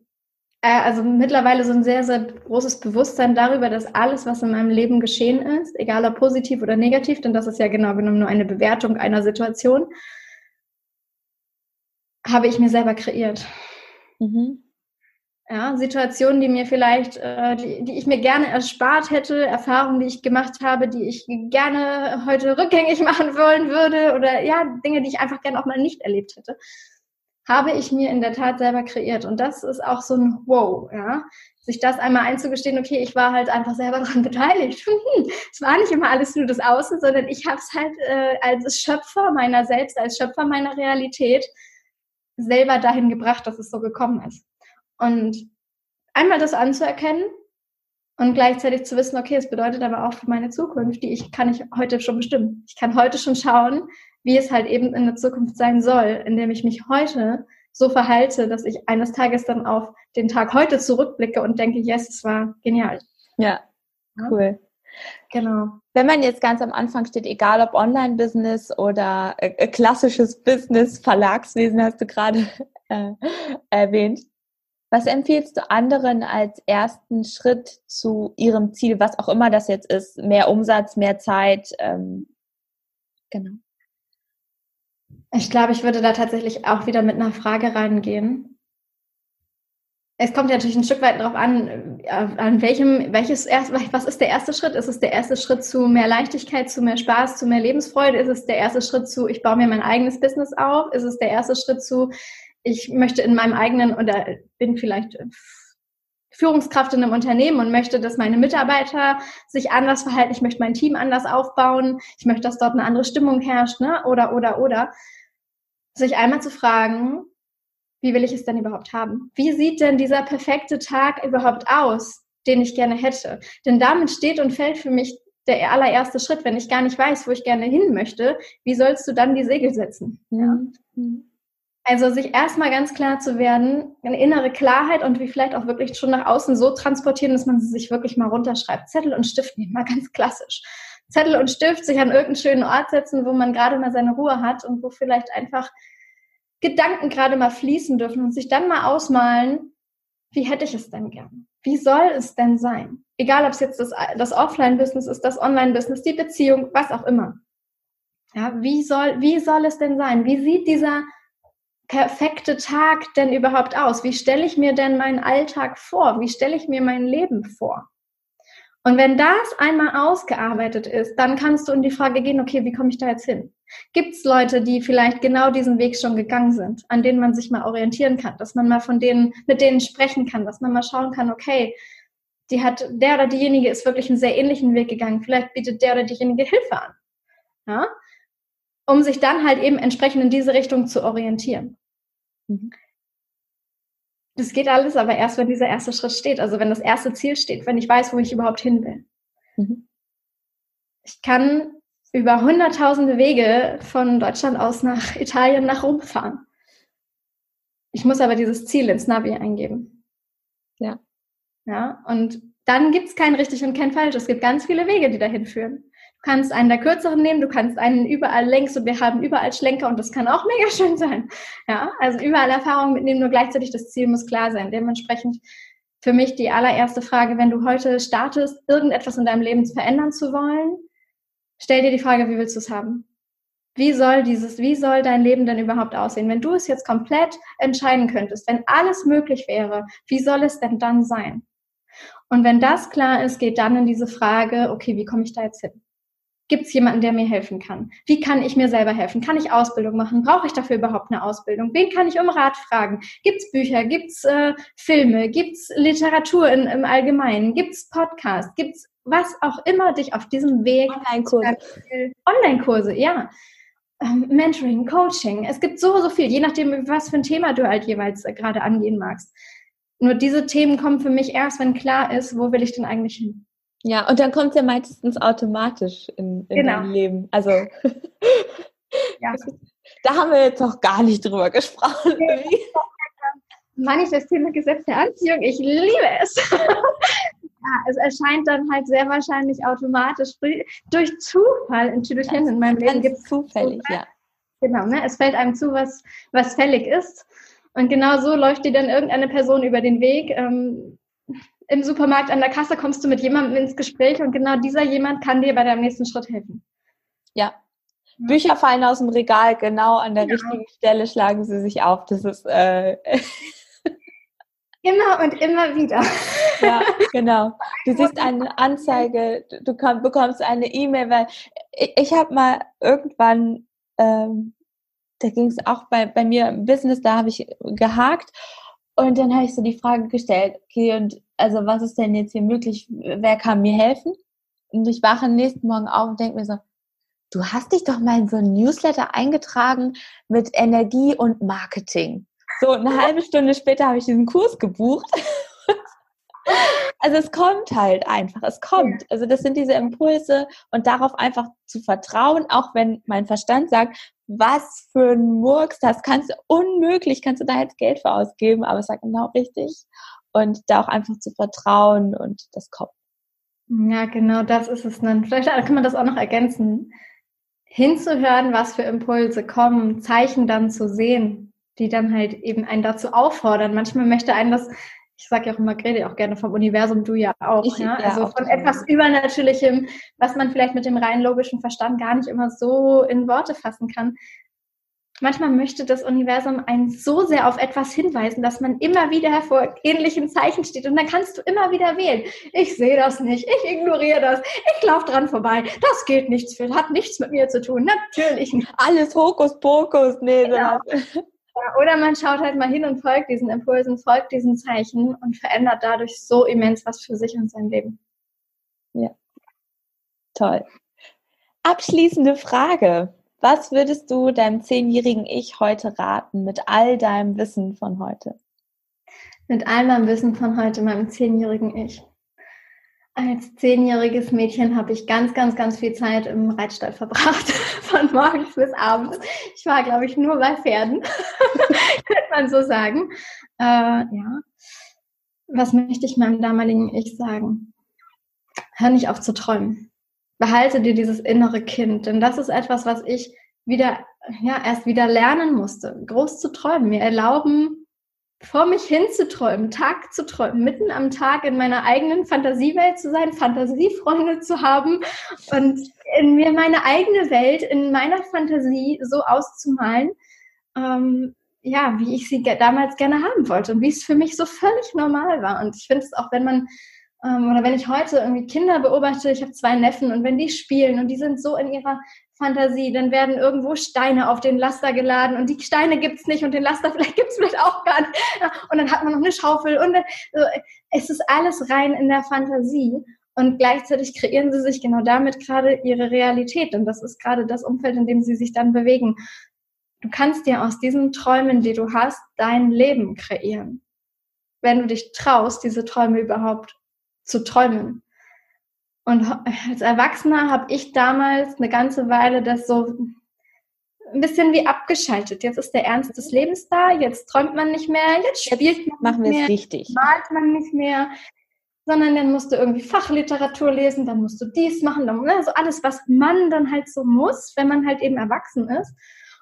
Speaker 2: äh, also mittlerweile so ein sehr, sehr großes Bewusstsein darüber, dass alles, was in meinem Leben geschehen ist, egal ob positiv oder negativ, denn das ist ja genau genommen nur eine Bewertung einer Situation, habe ich mir selber kreiert. Mhm. Ja, Situationen, die mir vielleicht, äh, die, die ich mir gerne erspart hätte, Erfahrungen, die ich gemacht habe, die ich gerne heute rückgängig machen wollen würde oder ja, Dinge, die ich einfach gerne auch mal nicht erlebt hätte, habe ich mir in der Tat selber kreiert. Und das ist auch so ein Wow, ja. Sich das einmal einzugestehen, okay, ich war halt einfach selber daran beteiligt. es war nicht immer alles nur das Außen, sondern ich habe es halt äh, als Schöpfer meiner selbst, als Schöpfer meiner Realität selber dahin gebracht, dass es so gekommen ist. Und einmal das anzuerkennen und gleichzeitig zu wissen, okay, es bedeutet aber auch für meine Zukunft, die ich kann ich heute schon bestimmen. Ich kann heute schon schauen, wie es halt eben in der Zukunft sein soll, indem ich mich heute so verhalte, dass ich eines Tages dann auf den Tag heute zurückblicke und denke, yes, es war genial.
Speaker 1: Ja, cool. Genau. Wenn man jetzt ganz am Anfang steht, egal ob Online-Business oder äh, klassisches Business, Verlagswesen hast du gerade äh, erwähnt, was empfiehlst du anderen als ersten Schritt zu ihrem Ziel, was auch immer das jetzt ist? Mehr Umsatz, mehr Zeit? Ähm, genau.
Speaker 2: Ich glaube, ich würde da tatsächlich auch wieder mit einer Frage reingehen. Es kommt ja natürlich ein Stück weit darauf an, äh, an welchem, welches erst, was ist der erste Schritt? Ist es der erste Schritt zu mehr Leichtigkeit, zu mehr Spaß, zu mehr Lebensfreude? Ist es der erste Schritt zu, ich baue mir mein eigenes Business auf? Ist es der erste Schritt zu, ich möchte in meinem eigenen oder bin vielleicht Führungskraft in einem Unternehmen und möchte, dass meine Mitarbeiter sich anders verhalten, ich möchte mein Team anders aufbauen, ich möchte, dass dort eine andere Stimmung herrscht, ne? Oder, oder, oder. Sich einmal zu fragen, wie will ich es denn überhaupt haben? Wie sieht denn dieser perfekte Tag überhaupt aus, den ich gerne hätte? Denn damit steht und fällt für mich der allererste Schritt. Wenn ich gar nicht weiß, wo ich gerne hin möchte, wie sollst du dann die Segel setzen? Ja. Mhm. Also sich erstmal ganz klar zu werden, eine innere Klarheit und wie vielleicht auch wirklich schon nach außen so transportieren, dass man sie sich wirklich mal runterschreibt. Zettel und Stift nehmen, mal ganz klassisch. Zettel und Stift sich an irgendeinen schönen Ort setzen, wo man gerade mal seine Ruhe hat und wo vielleicht einfach Gedanken gerade mal fließen dürfen und sich dann mal ausmalen, wie hätte ich es denn gern? Wie soll es denn sein? Egal, ob es jetzt das, das Offline-Business ist, das Online-Business, die Beziehung, was auch immer. Ja, wie soll, wie soll es denn sein? Wie sieht dieser perfekte Tag denn überhaupt aus? Wie stelle ich mir denn meinen Alltag vor? Wie stelle ich mir mein Leben vor? Und wenn das einmal ausgearbeitet ist, dann kannst du in die Frage gehen, okay, wie komme ich da jetzt hin? Gibt es Leute, die vielleicht genau diesen Weg schon gegangen sind, an denen man sich mal orientieren kann, dass man mal von denen, mit denen sprechen kann, dass man mal schauen kann, okay, die hat, der oder diejenige ist wirklich einen sehr ähnlichen Weg gegangen, vielleicht bietet der oder diejenige Hilfe an. Ja? Um sich dann halt eben entsprechend in diese Richtung zu orientieren. Mhm. Das geht alles aber erst, wenn dieser erste Schritt steht, also wenn das erste Ziel steht, wenn ich weiß, wo ich überhaupt hin will. Mhm. Ich kann über hunderttausende Wege von Deutschland aus nach Italien nach Rom fahren. Ich muss aber dieses Ziel ins Navi eingeben. Ja. Ja, und dann gibt es kein richtig und kein falsch. Es gibt ganz viele Wege, die dahin führen kannst einen der kürzeren nehmen, du kannst einen überall längs und wir haben überall Schlenker und das kann auch mega schön sein. Ja, also überall Erfahrung mitnehmen, nur gleichzeitig das Ziel muss klar sein. Dementsprechend für mich die allererste Frage, wenn du heute startest, irgendetwas in deinem Leben verändern zu wollen, stell dir die Frage, wie willst du es haben? Wie soll dieses, wie soll dein Leben denn überhaupt aussehen? Wenn du es jetzt komplett entscheiden könntest, wenn alles möglich wäre, wie soll es denn dann sein? Und wenn das klar ist, geht dann in diese Frage, okay, wie komme ich da jetzt hin? Gibt es jemanden, der mir helfen kann? Wie kann ich mir selber helfen? Kann ich Ausbildung machen? Brauche ich dafür überhaupt eine Ausbildung? Wen kann ich um Rat fragen? Gibt es Bücher? Gibt es äh, Filme? Gibt es Literatur in, im Allgemeinen? Gibt es Podcasts? Gibt es was auch immer dich auf diesem Weg...
Speaker 1: Online-Kurse.
Speaker 2: Online-Kurse, ja. Ähm, Mentoring, Coaching. Es gibt so, so viel, je nachdem, was für ein Thema du halt jeweils äh, gerade angehen magst. Nur diese Themen kommen für mich erst, wenn klar ist, wo will ich denn eigentlich hin?
Speaker 1: Ja, und dann kommt es ja meistens automatisch in, in genau. dein Leben. Also ja. da haben wir jetzt noch gar nicht drüber gesprochen.
Speaker 2: Manifestierende Gesetz der Anziehung, ich liebe es. ja, es erscheint dann halt sehr wahrscheinlich automatisch durch Zufall in Tüdelchen in meinem Leben.
Speaker 1: Gibt zufällig, Zufall. ja.
Speaker 2: Genau, ne? es fällt einem zu, was, was fällig ist. Und genau so läuft dir dann irgendeine Person über den Weg. Ähm, im Supermarkt an der Kasse kommst du mit jemandem ins Gespräch und genau dieser jemand kann dir bei deinem nächsten Schritt helfen.
Speaker 1: Ja. Bücher fallen aus dem Regal, genau an der ja. richtigen Stelle schlagen sie sich auf. Das ist äh
Speaker 2: immer und immer wieder.
Speaker 1: Ja, genau. Du siehst eine Anzeige, du bekommst eine E-Mail, weil ich, ich habe mal irgendwann, ähm, da ging es auch bei, bei mir im Business, da habe ich gehakt und dann habe ich so die Frage gestellt, okay, und also was ist denn jetzt hier möglich? Wer kann mir helfen? Und ich wache am nächsten Morgen auf und denke mir so, du hast dich doch mal in so ein Newsletter eingetragen mit Energie und Marketing. So eine halbe Stunde später habe ich diesen Kurs gebucht. also es kommt halt einfach, es kommt. Also das sind diese Impulse und darauf einfach zu vertrauen, auch wenn mein Verstand sagt, was für ein Murks, das kannst du unmöglich, kannst du da jetzt Geld für ausgeben, aber es sagt genau richtig und da auch einfach zu vertrauen und das kommt.
Speaker 2: Ja, genau, das ist es dann. Vielleicht kann man das auch noch ergänzen. Hinzuhören, was für Impulse kommen, Zeichen dann zu sehen, die dann halt eben einen dazu auffordern. Manchmal möchte einen das, ich sage ja auch immer, rede auch gerne vom Universum, du ja auch, ich, ja? ja? also von etwas Übernatürlichem, was man vielleicht mit dem rein logischen Verstand gar nicht immer so in Worte fassen kann manchmal möchte das Universum einen so sehr auf etwas hinweisen, dass man immer wieder vor ähnlichen Zeichen steht und dann kannst du immer wieder wählen. Ich sehe das nicht, ich ignoriere das, ich laufe dran vorbei, das geht nichts für, hat nichts mit mir zu tun, natürlich nicht.
Speaker 1: Alles Hokuspokus, nee.
Speaker 2: Genau. Oder man schaut halt mal hin und folgt diesen Impulsen, folgt diesen Zeichen und verändert dadurch so immens was für sich und sein Leben.
Speaker 1: Ja. Toll. Abschließende Frage. Was würdest du deinem zehnjährigen Ich heute raten mit all deinem Wissen von heute?
Speaker 2: Mit all meinem Wissen von heute, meinem zehnjährigen Ich. Als zehnjähriges Mädchen habe ich ganz, ganz, ganz viel Zeit im Reitstall verbracht, von morgens bis abends. Ich war, glaube ich, nur bei Pferden, könnte man so sagen. Äh, ja. Was möchte ich meinem damaligen Ich sagen? Hör nicht auf zu träumen. Behalte dir dieses innere Kind, denn das ist etwas, was ich wieder, ja, erst wieder lernen musste, groß zu träumen, mir erlauben, vor mich hinzuträumen, Tag zu träumen, mitten am Tag in meiner eigenen Fantasiewelt zu sein, Fantasiefreunde zu haben und in mir meine eigene Welt in meiner Fantasie so auszumalen, ähm, ja, wie ich sie damals gerne haben wollte und wie es für mich so völlig normal war. Und ich finde es auch, wenn man oder wenn ich heute irgendwie Kinder beobachte, ich habe zwei Neffen und wenn die spielen und die sind so in ihrer Fantasie, dann werden irgendwo Steine auf den Laster geladen und die Steine gibt es nicht und den Laster vielleicht gibt es vielleicht auch gar nicht. Und dann hat man noch eine Schaufel und also, es ist alles rein in der Fantasie. Und gleichzeitig kreieren sie sich genau damit gerade ihre Realität. Und das ist gerade das Umfeld, in dem sie sich dann bewegen. Du kannst dir aus diesen Träumen, die du hast, dein Leben kreieren. Wenn du dich traust, diese Träume überhaupt zu träumen. Und als Erwachsener habe ich damals eine ganze Weile das so ein bisschen wie abgeschaltet. Jetzt ist der Ernst des Lebens da, jetzt träumt man nicht mehr, jetzt spielt jetzt
Speaker 1: man machen nicht mehr, richtig.
Speaker 2: malt man nicht mehr, sondern dann musst du irgendwie Fachliteratur lesen, dann musst du dies machen, dann, also alles, was man dann halt so muss, wenn man halt eben erwachsen ist.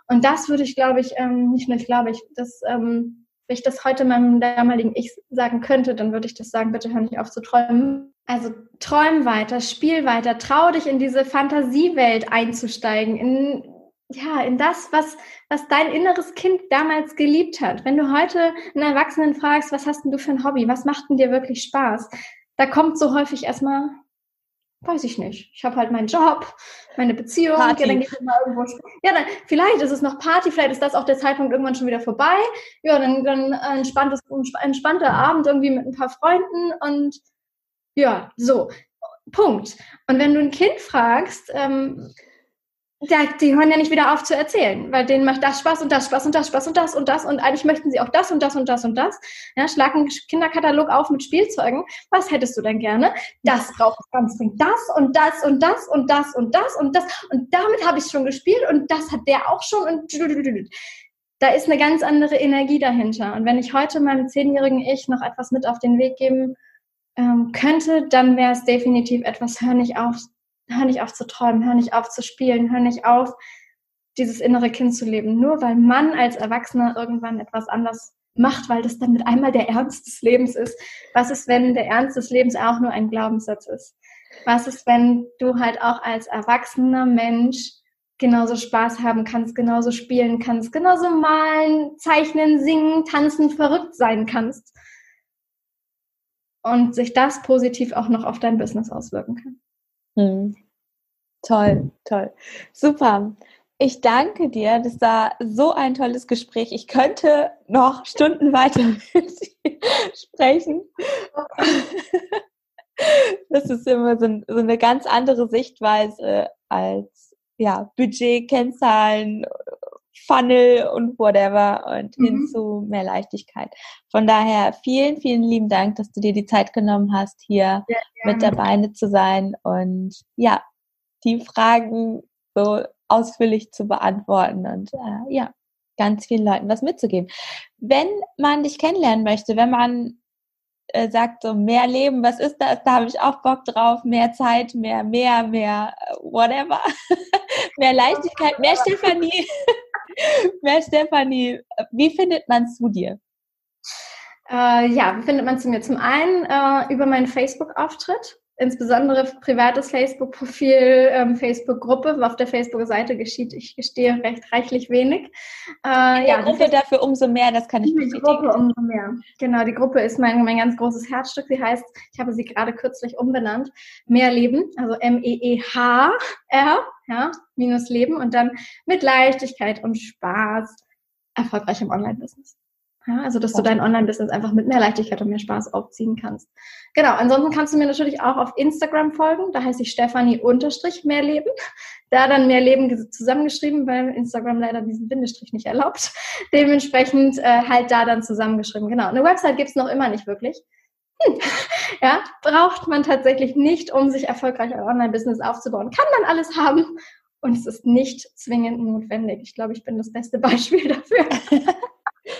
Speaker 2: Und das würde ich, glaube ich, ähm, nicht nur ich glaube, ich, das, ähm, wenn ich das heute meinem damaligen Ich sagen könnte, dann würde ich das sagen, bitte hör nicht auf zu träumen. Also träum weiter, spiel weiter, trau dich in diese Fantasiewelt einzusteigen, in ja, in das, was, was dein inneres Kind damals geliebt hat. Wenn du heute einen Erwachsenen fragst, was hast denn du für ein Hobby? Was macht denn dir wirklich Spaß? Da kommt so häufig erstmal, weiß ich nicht. Ich habe halt meinen Job, meine Beziehung. Party. Ja, dann geht mal irgendwo. Ja, dann, vielleicht ist es noch Party, vielleicht ist das auch der Zeitpunkt irgendwann schon wieder vorbei. Ja, dann, dann entspanntes, entspannter Abend irgendwie mit ein paar Freunden und ja, so. Punkt. Und wenn du ein Kind fragst, ähm, ja, die hören ja nicht wieder auf zu erzählen, weil denen macht das Spaß und das Spaß und das Spaß und das und das und eigentlich möchten sie auch das und das und das und das. Ja, schlag einen Kinderkatalog auf mit Spielzeugen. Was hättest du denn gerne? Das braucht es ganz dringend. Das und das und das und das und das und das und damit habe ich schon gespielt und das hat der auch schon und da ist eine ganz andere Energie dahinter. Und wenn ich heute meinem zehnjährigen Ich noch etwas mit auf den Weg geben ähm, könnte, dann wäre es definitiv etwas, hör nicht auf, hör nicht auf zu träumen, hör nicht auf zu spielen, hör nicht auf, dieses innere Kind zu leben. Nur weil man als Erwachsener irgendwann etwas anders macht, weil das dann mit einmal der Ernst des Lebens ist. Was ist, wenn der Ernst des Lebens auch nur ein Glaubenssatz ist? Was ist, wenn du halt auch als erwachsener Mensch genauso Spaß haben kannst, genauso spielen kannst, genauso malen, zeichnen, singen, tanzen, verrückt sein kannst? und sich das positiv auch noch auf dein Business auswirken kann.
Speaker 1: Hm. Toll, toll. Super. Ich danke dir. Das war so ein tolles Gespräch. Ich könnte noch Stunden weiter mit dir sprechen. Das ist immer so, so eine ganz andere Sichtweise als ja, Budget, Kennzahlen, Funnel und whatever und mhm. hin zu mehr Leichtigkeit. Von daher vielen, vielen lieben Dank, dass du dir die Zeit genommen hast, hier mit dabei zu sein und ja, die Fragen so ausführlich zu beantworten und äh, ja, ganz vielen Leuten was mitzugeben. Wenn man dich kennenlernen möchte, wenn man äh, sagt so mehr Leben, was ist das? Da habe ich auch Bock drauf, mehr Zeit, mehr, mehr, mehr, äh, whatever, mehr Leichtigkeit, mehr Stefanie. Mehr Stefanie, wie findet man zu dir?
Speaker 2: Äh, ja, wie findet man zu mir? Zum einen äh, über meinen Facebook-Auftritt, insbesondere privates Facebook-Profil, ähm, Facebook-Gruppe. Auf der Facebook-Seite geschieht, ich gestehe, recht reichlich wenig.
Speaker 1: Äh, ja, Gruppe dafür umso mehr, das kann ich
Speaker 2: die bestätigen. Gruppe umso mehr. Genau, die Gruppe ist mein, mein ganz großes Herzstück. Sie heißt, ich habe sie gerade kürzlich umbenannt, Mehr Leben, also M-E-E-H-R ja, minus Leben und dann mit Leichtigkeit und Spaß erfolgreich im Online-Business. Ja, also, dass du dein Online-Business einfach mit mehr Leichtigkeit und mehr Spaß aufziehen kannst. Genau. Ansonsten kannst du mir natürlich auch auf Instagram folgen. Da heiße ich Stefanie unterstrich Mehrleben. Da dann Mehrleben zusammengeschrieben, weil Instagram leider diesen Bindestrich nicht erlaubt. Dementsprechend äh, halt da dann zusammengeschrieben. Genau. Eine Website gibt's noch immer nicht wirklich. Hm. Ja, braucht man tatsächlich nicht, um sich erfolgreich ein Online-Business aufzubauen. Kann man alles haben und es ist nicht zwingend notwendig. Ich glaube, ich bin das beste Beispiel dafür.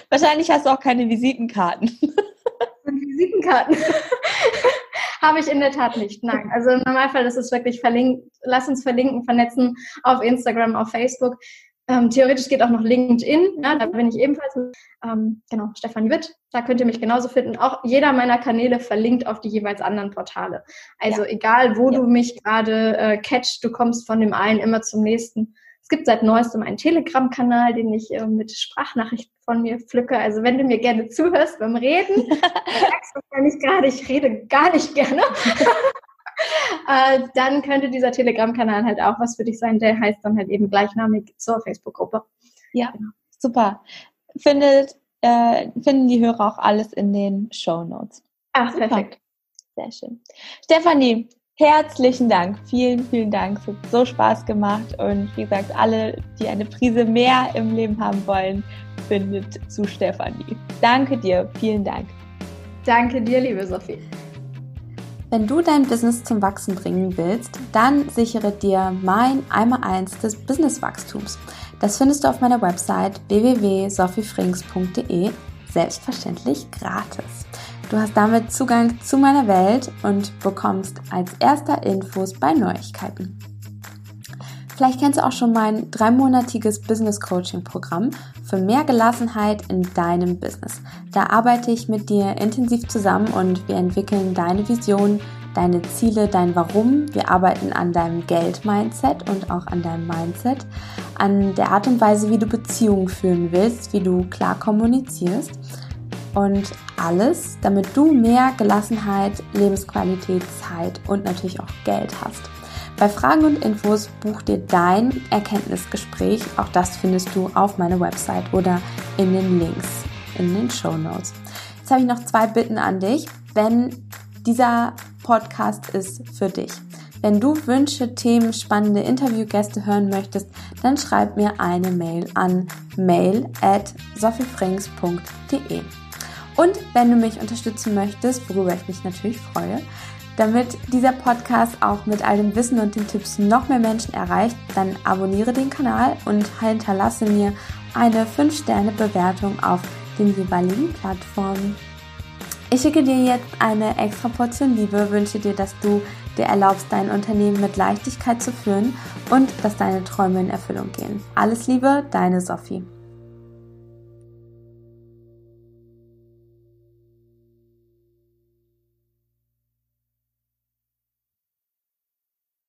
Speaker 3: Wahrscheinlich hast du auch keine Visitenkarten.
Speaker 2: Visitenkarten habe ich in der Tat nicht. Nein, also im Normalfall ist es wirklich verlinkt. Lass uns verlinken, vernetzen auf Instagram, auf Facebook. Ähm, theoretisch geht auch noch LinkedIn, ja, da bin ich ebenfalls. Ähm, genau, Stefan Witt, da könnt ihr mich genauso finden. Auch jeder meiner Kanäle verlinkt auf die jeweils anderen Portale. Also ja. egal, wo ja. du mich gerade äh, catchst, du kommst von dem einen immer zum nächsten gibt seit neuestem einen Telegram-Kanal, den ich äh, mit Sprachnachrichten von mir pflücke. Also wenn du mir gerne zuhörst beim Reden, merkst du wahrscheinlich gerade, ich rede gar nicht gerne. äh, dann könnte dieser Telegram-Kanal halt auch was für dich sein. Der heißt dann halt eben gleichnamig zur Facebook-Gruppe.
Speaker 3: Ja, genau. super. Findet, äh, finden die Hörer auch alles in den Show Notes.
Speaker 2: Ach, super. perfekt.
Speaker 3: Sehr schön. Stefanie, Herzlichen Dank, vielen, vielen Dank. Es hat so Spaß gemacht und wie gesagt, alle, die eine Prise mehr im Leben haben wollen, findet zu Stefanie. Danke dir, vielen Dank.
Speaker 2: Danke dir, liebe Sophie.
Speaker 3: Wenn du dein Business zum Wachsen bringen willst, dann sichere dir mein Einmal-Eins des Businesswachstums. Das findest du auf meiner Website www.sophiefrings.de, selbstverständlich gratis. Du hast damit Zugang zu meiner Welt und bekommst als erster Infos bei Neuigkeiten. Vielleicht kennst du auch schon mein dreimonatiges Business Coaching Programm für mehr Gelassenheit in deinem Business. Da arbeite ich mit dir intensiv zusammen und wir entwickeln deine Vision, deine Ziele, dein Warum. Wir arbeiten an deinem Geld-Mindset und auch an deinem Mindset, an der Art und Weise, wie du Beziehungen führen willst, wie du klar kommunizierst und alles, damit du mehr Gelassenheit, Lebensqualität, Zeit und natürlich auch Geld hast. Bei Fragen und Infos buch dir dein Erkenntnisgespräch. Auch das findest du auf meiner Website oder in den Links in den Show Notes. Jetzt habe ich noch zwei Bitten an dich, wenn dieser Podcast ist für dich. Wenn du Wünsche, Themen, spannende Interviewgäste hören möchtest, dann schreib mir eine Mail an mail at sophiefrings.de. Und wenn du mich unterstützen möchtest, worüber ich mich natürlich freue, damit dieser Podcast auch mit all dem Wissen und den Tipps noch mehr Menschen erreicht, dann abonniere den Kanal und hinterlasse mir eine 5-Sterne-Bewertung auf den jeweiligen Plattformen. Ich schicke dir jetzt eine extra Portion Liebe, wünsche dir, dass du dir erlaubst, dein Unternehmen mit Leichtigkeit zu führen und dass deine Träume in Erfüllung gehen. Alles Liebe, deine Sophie.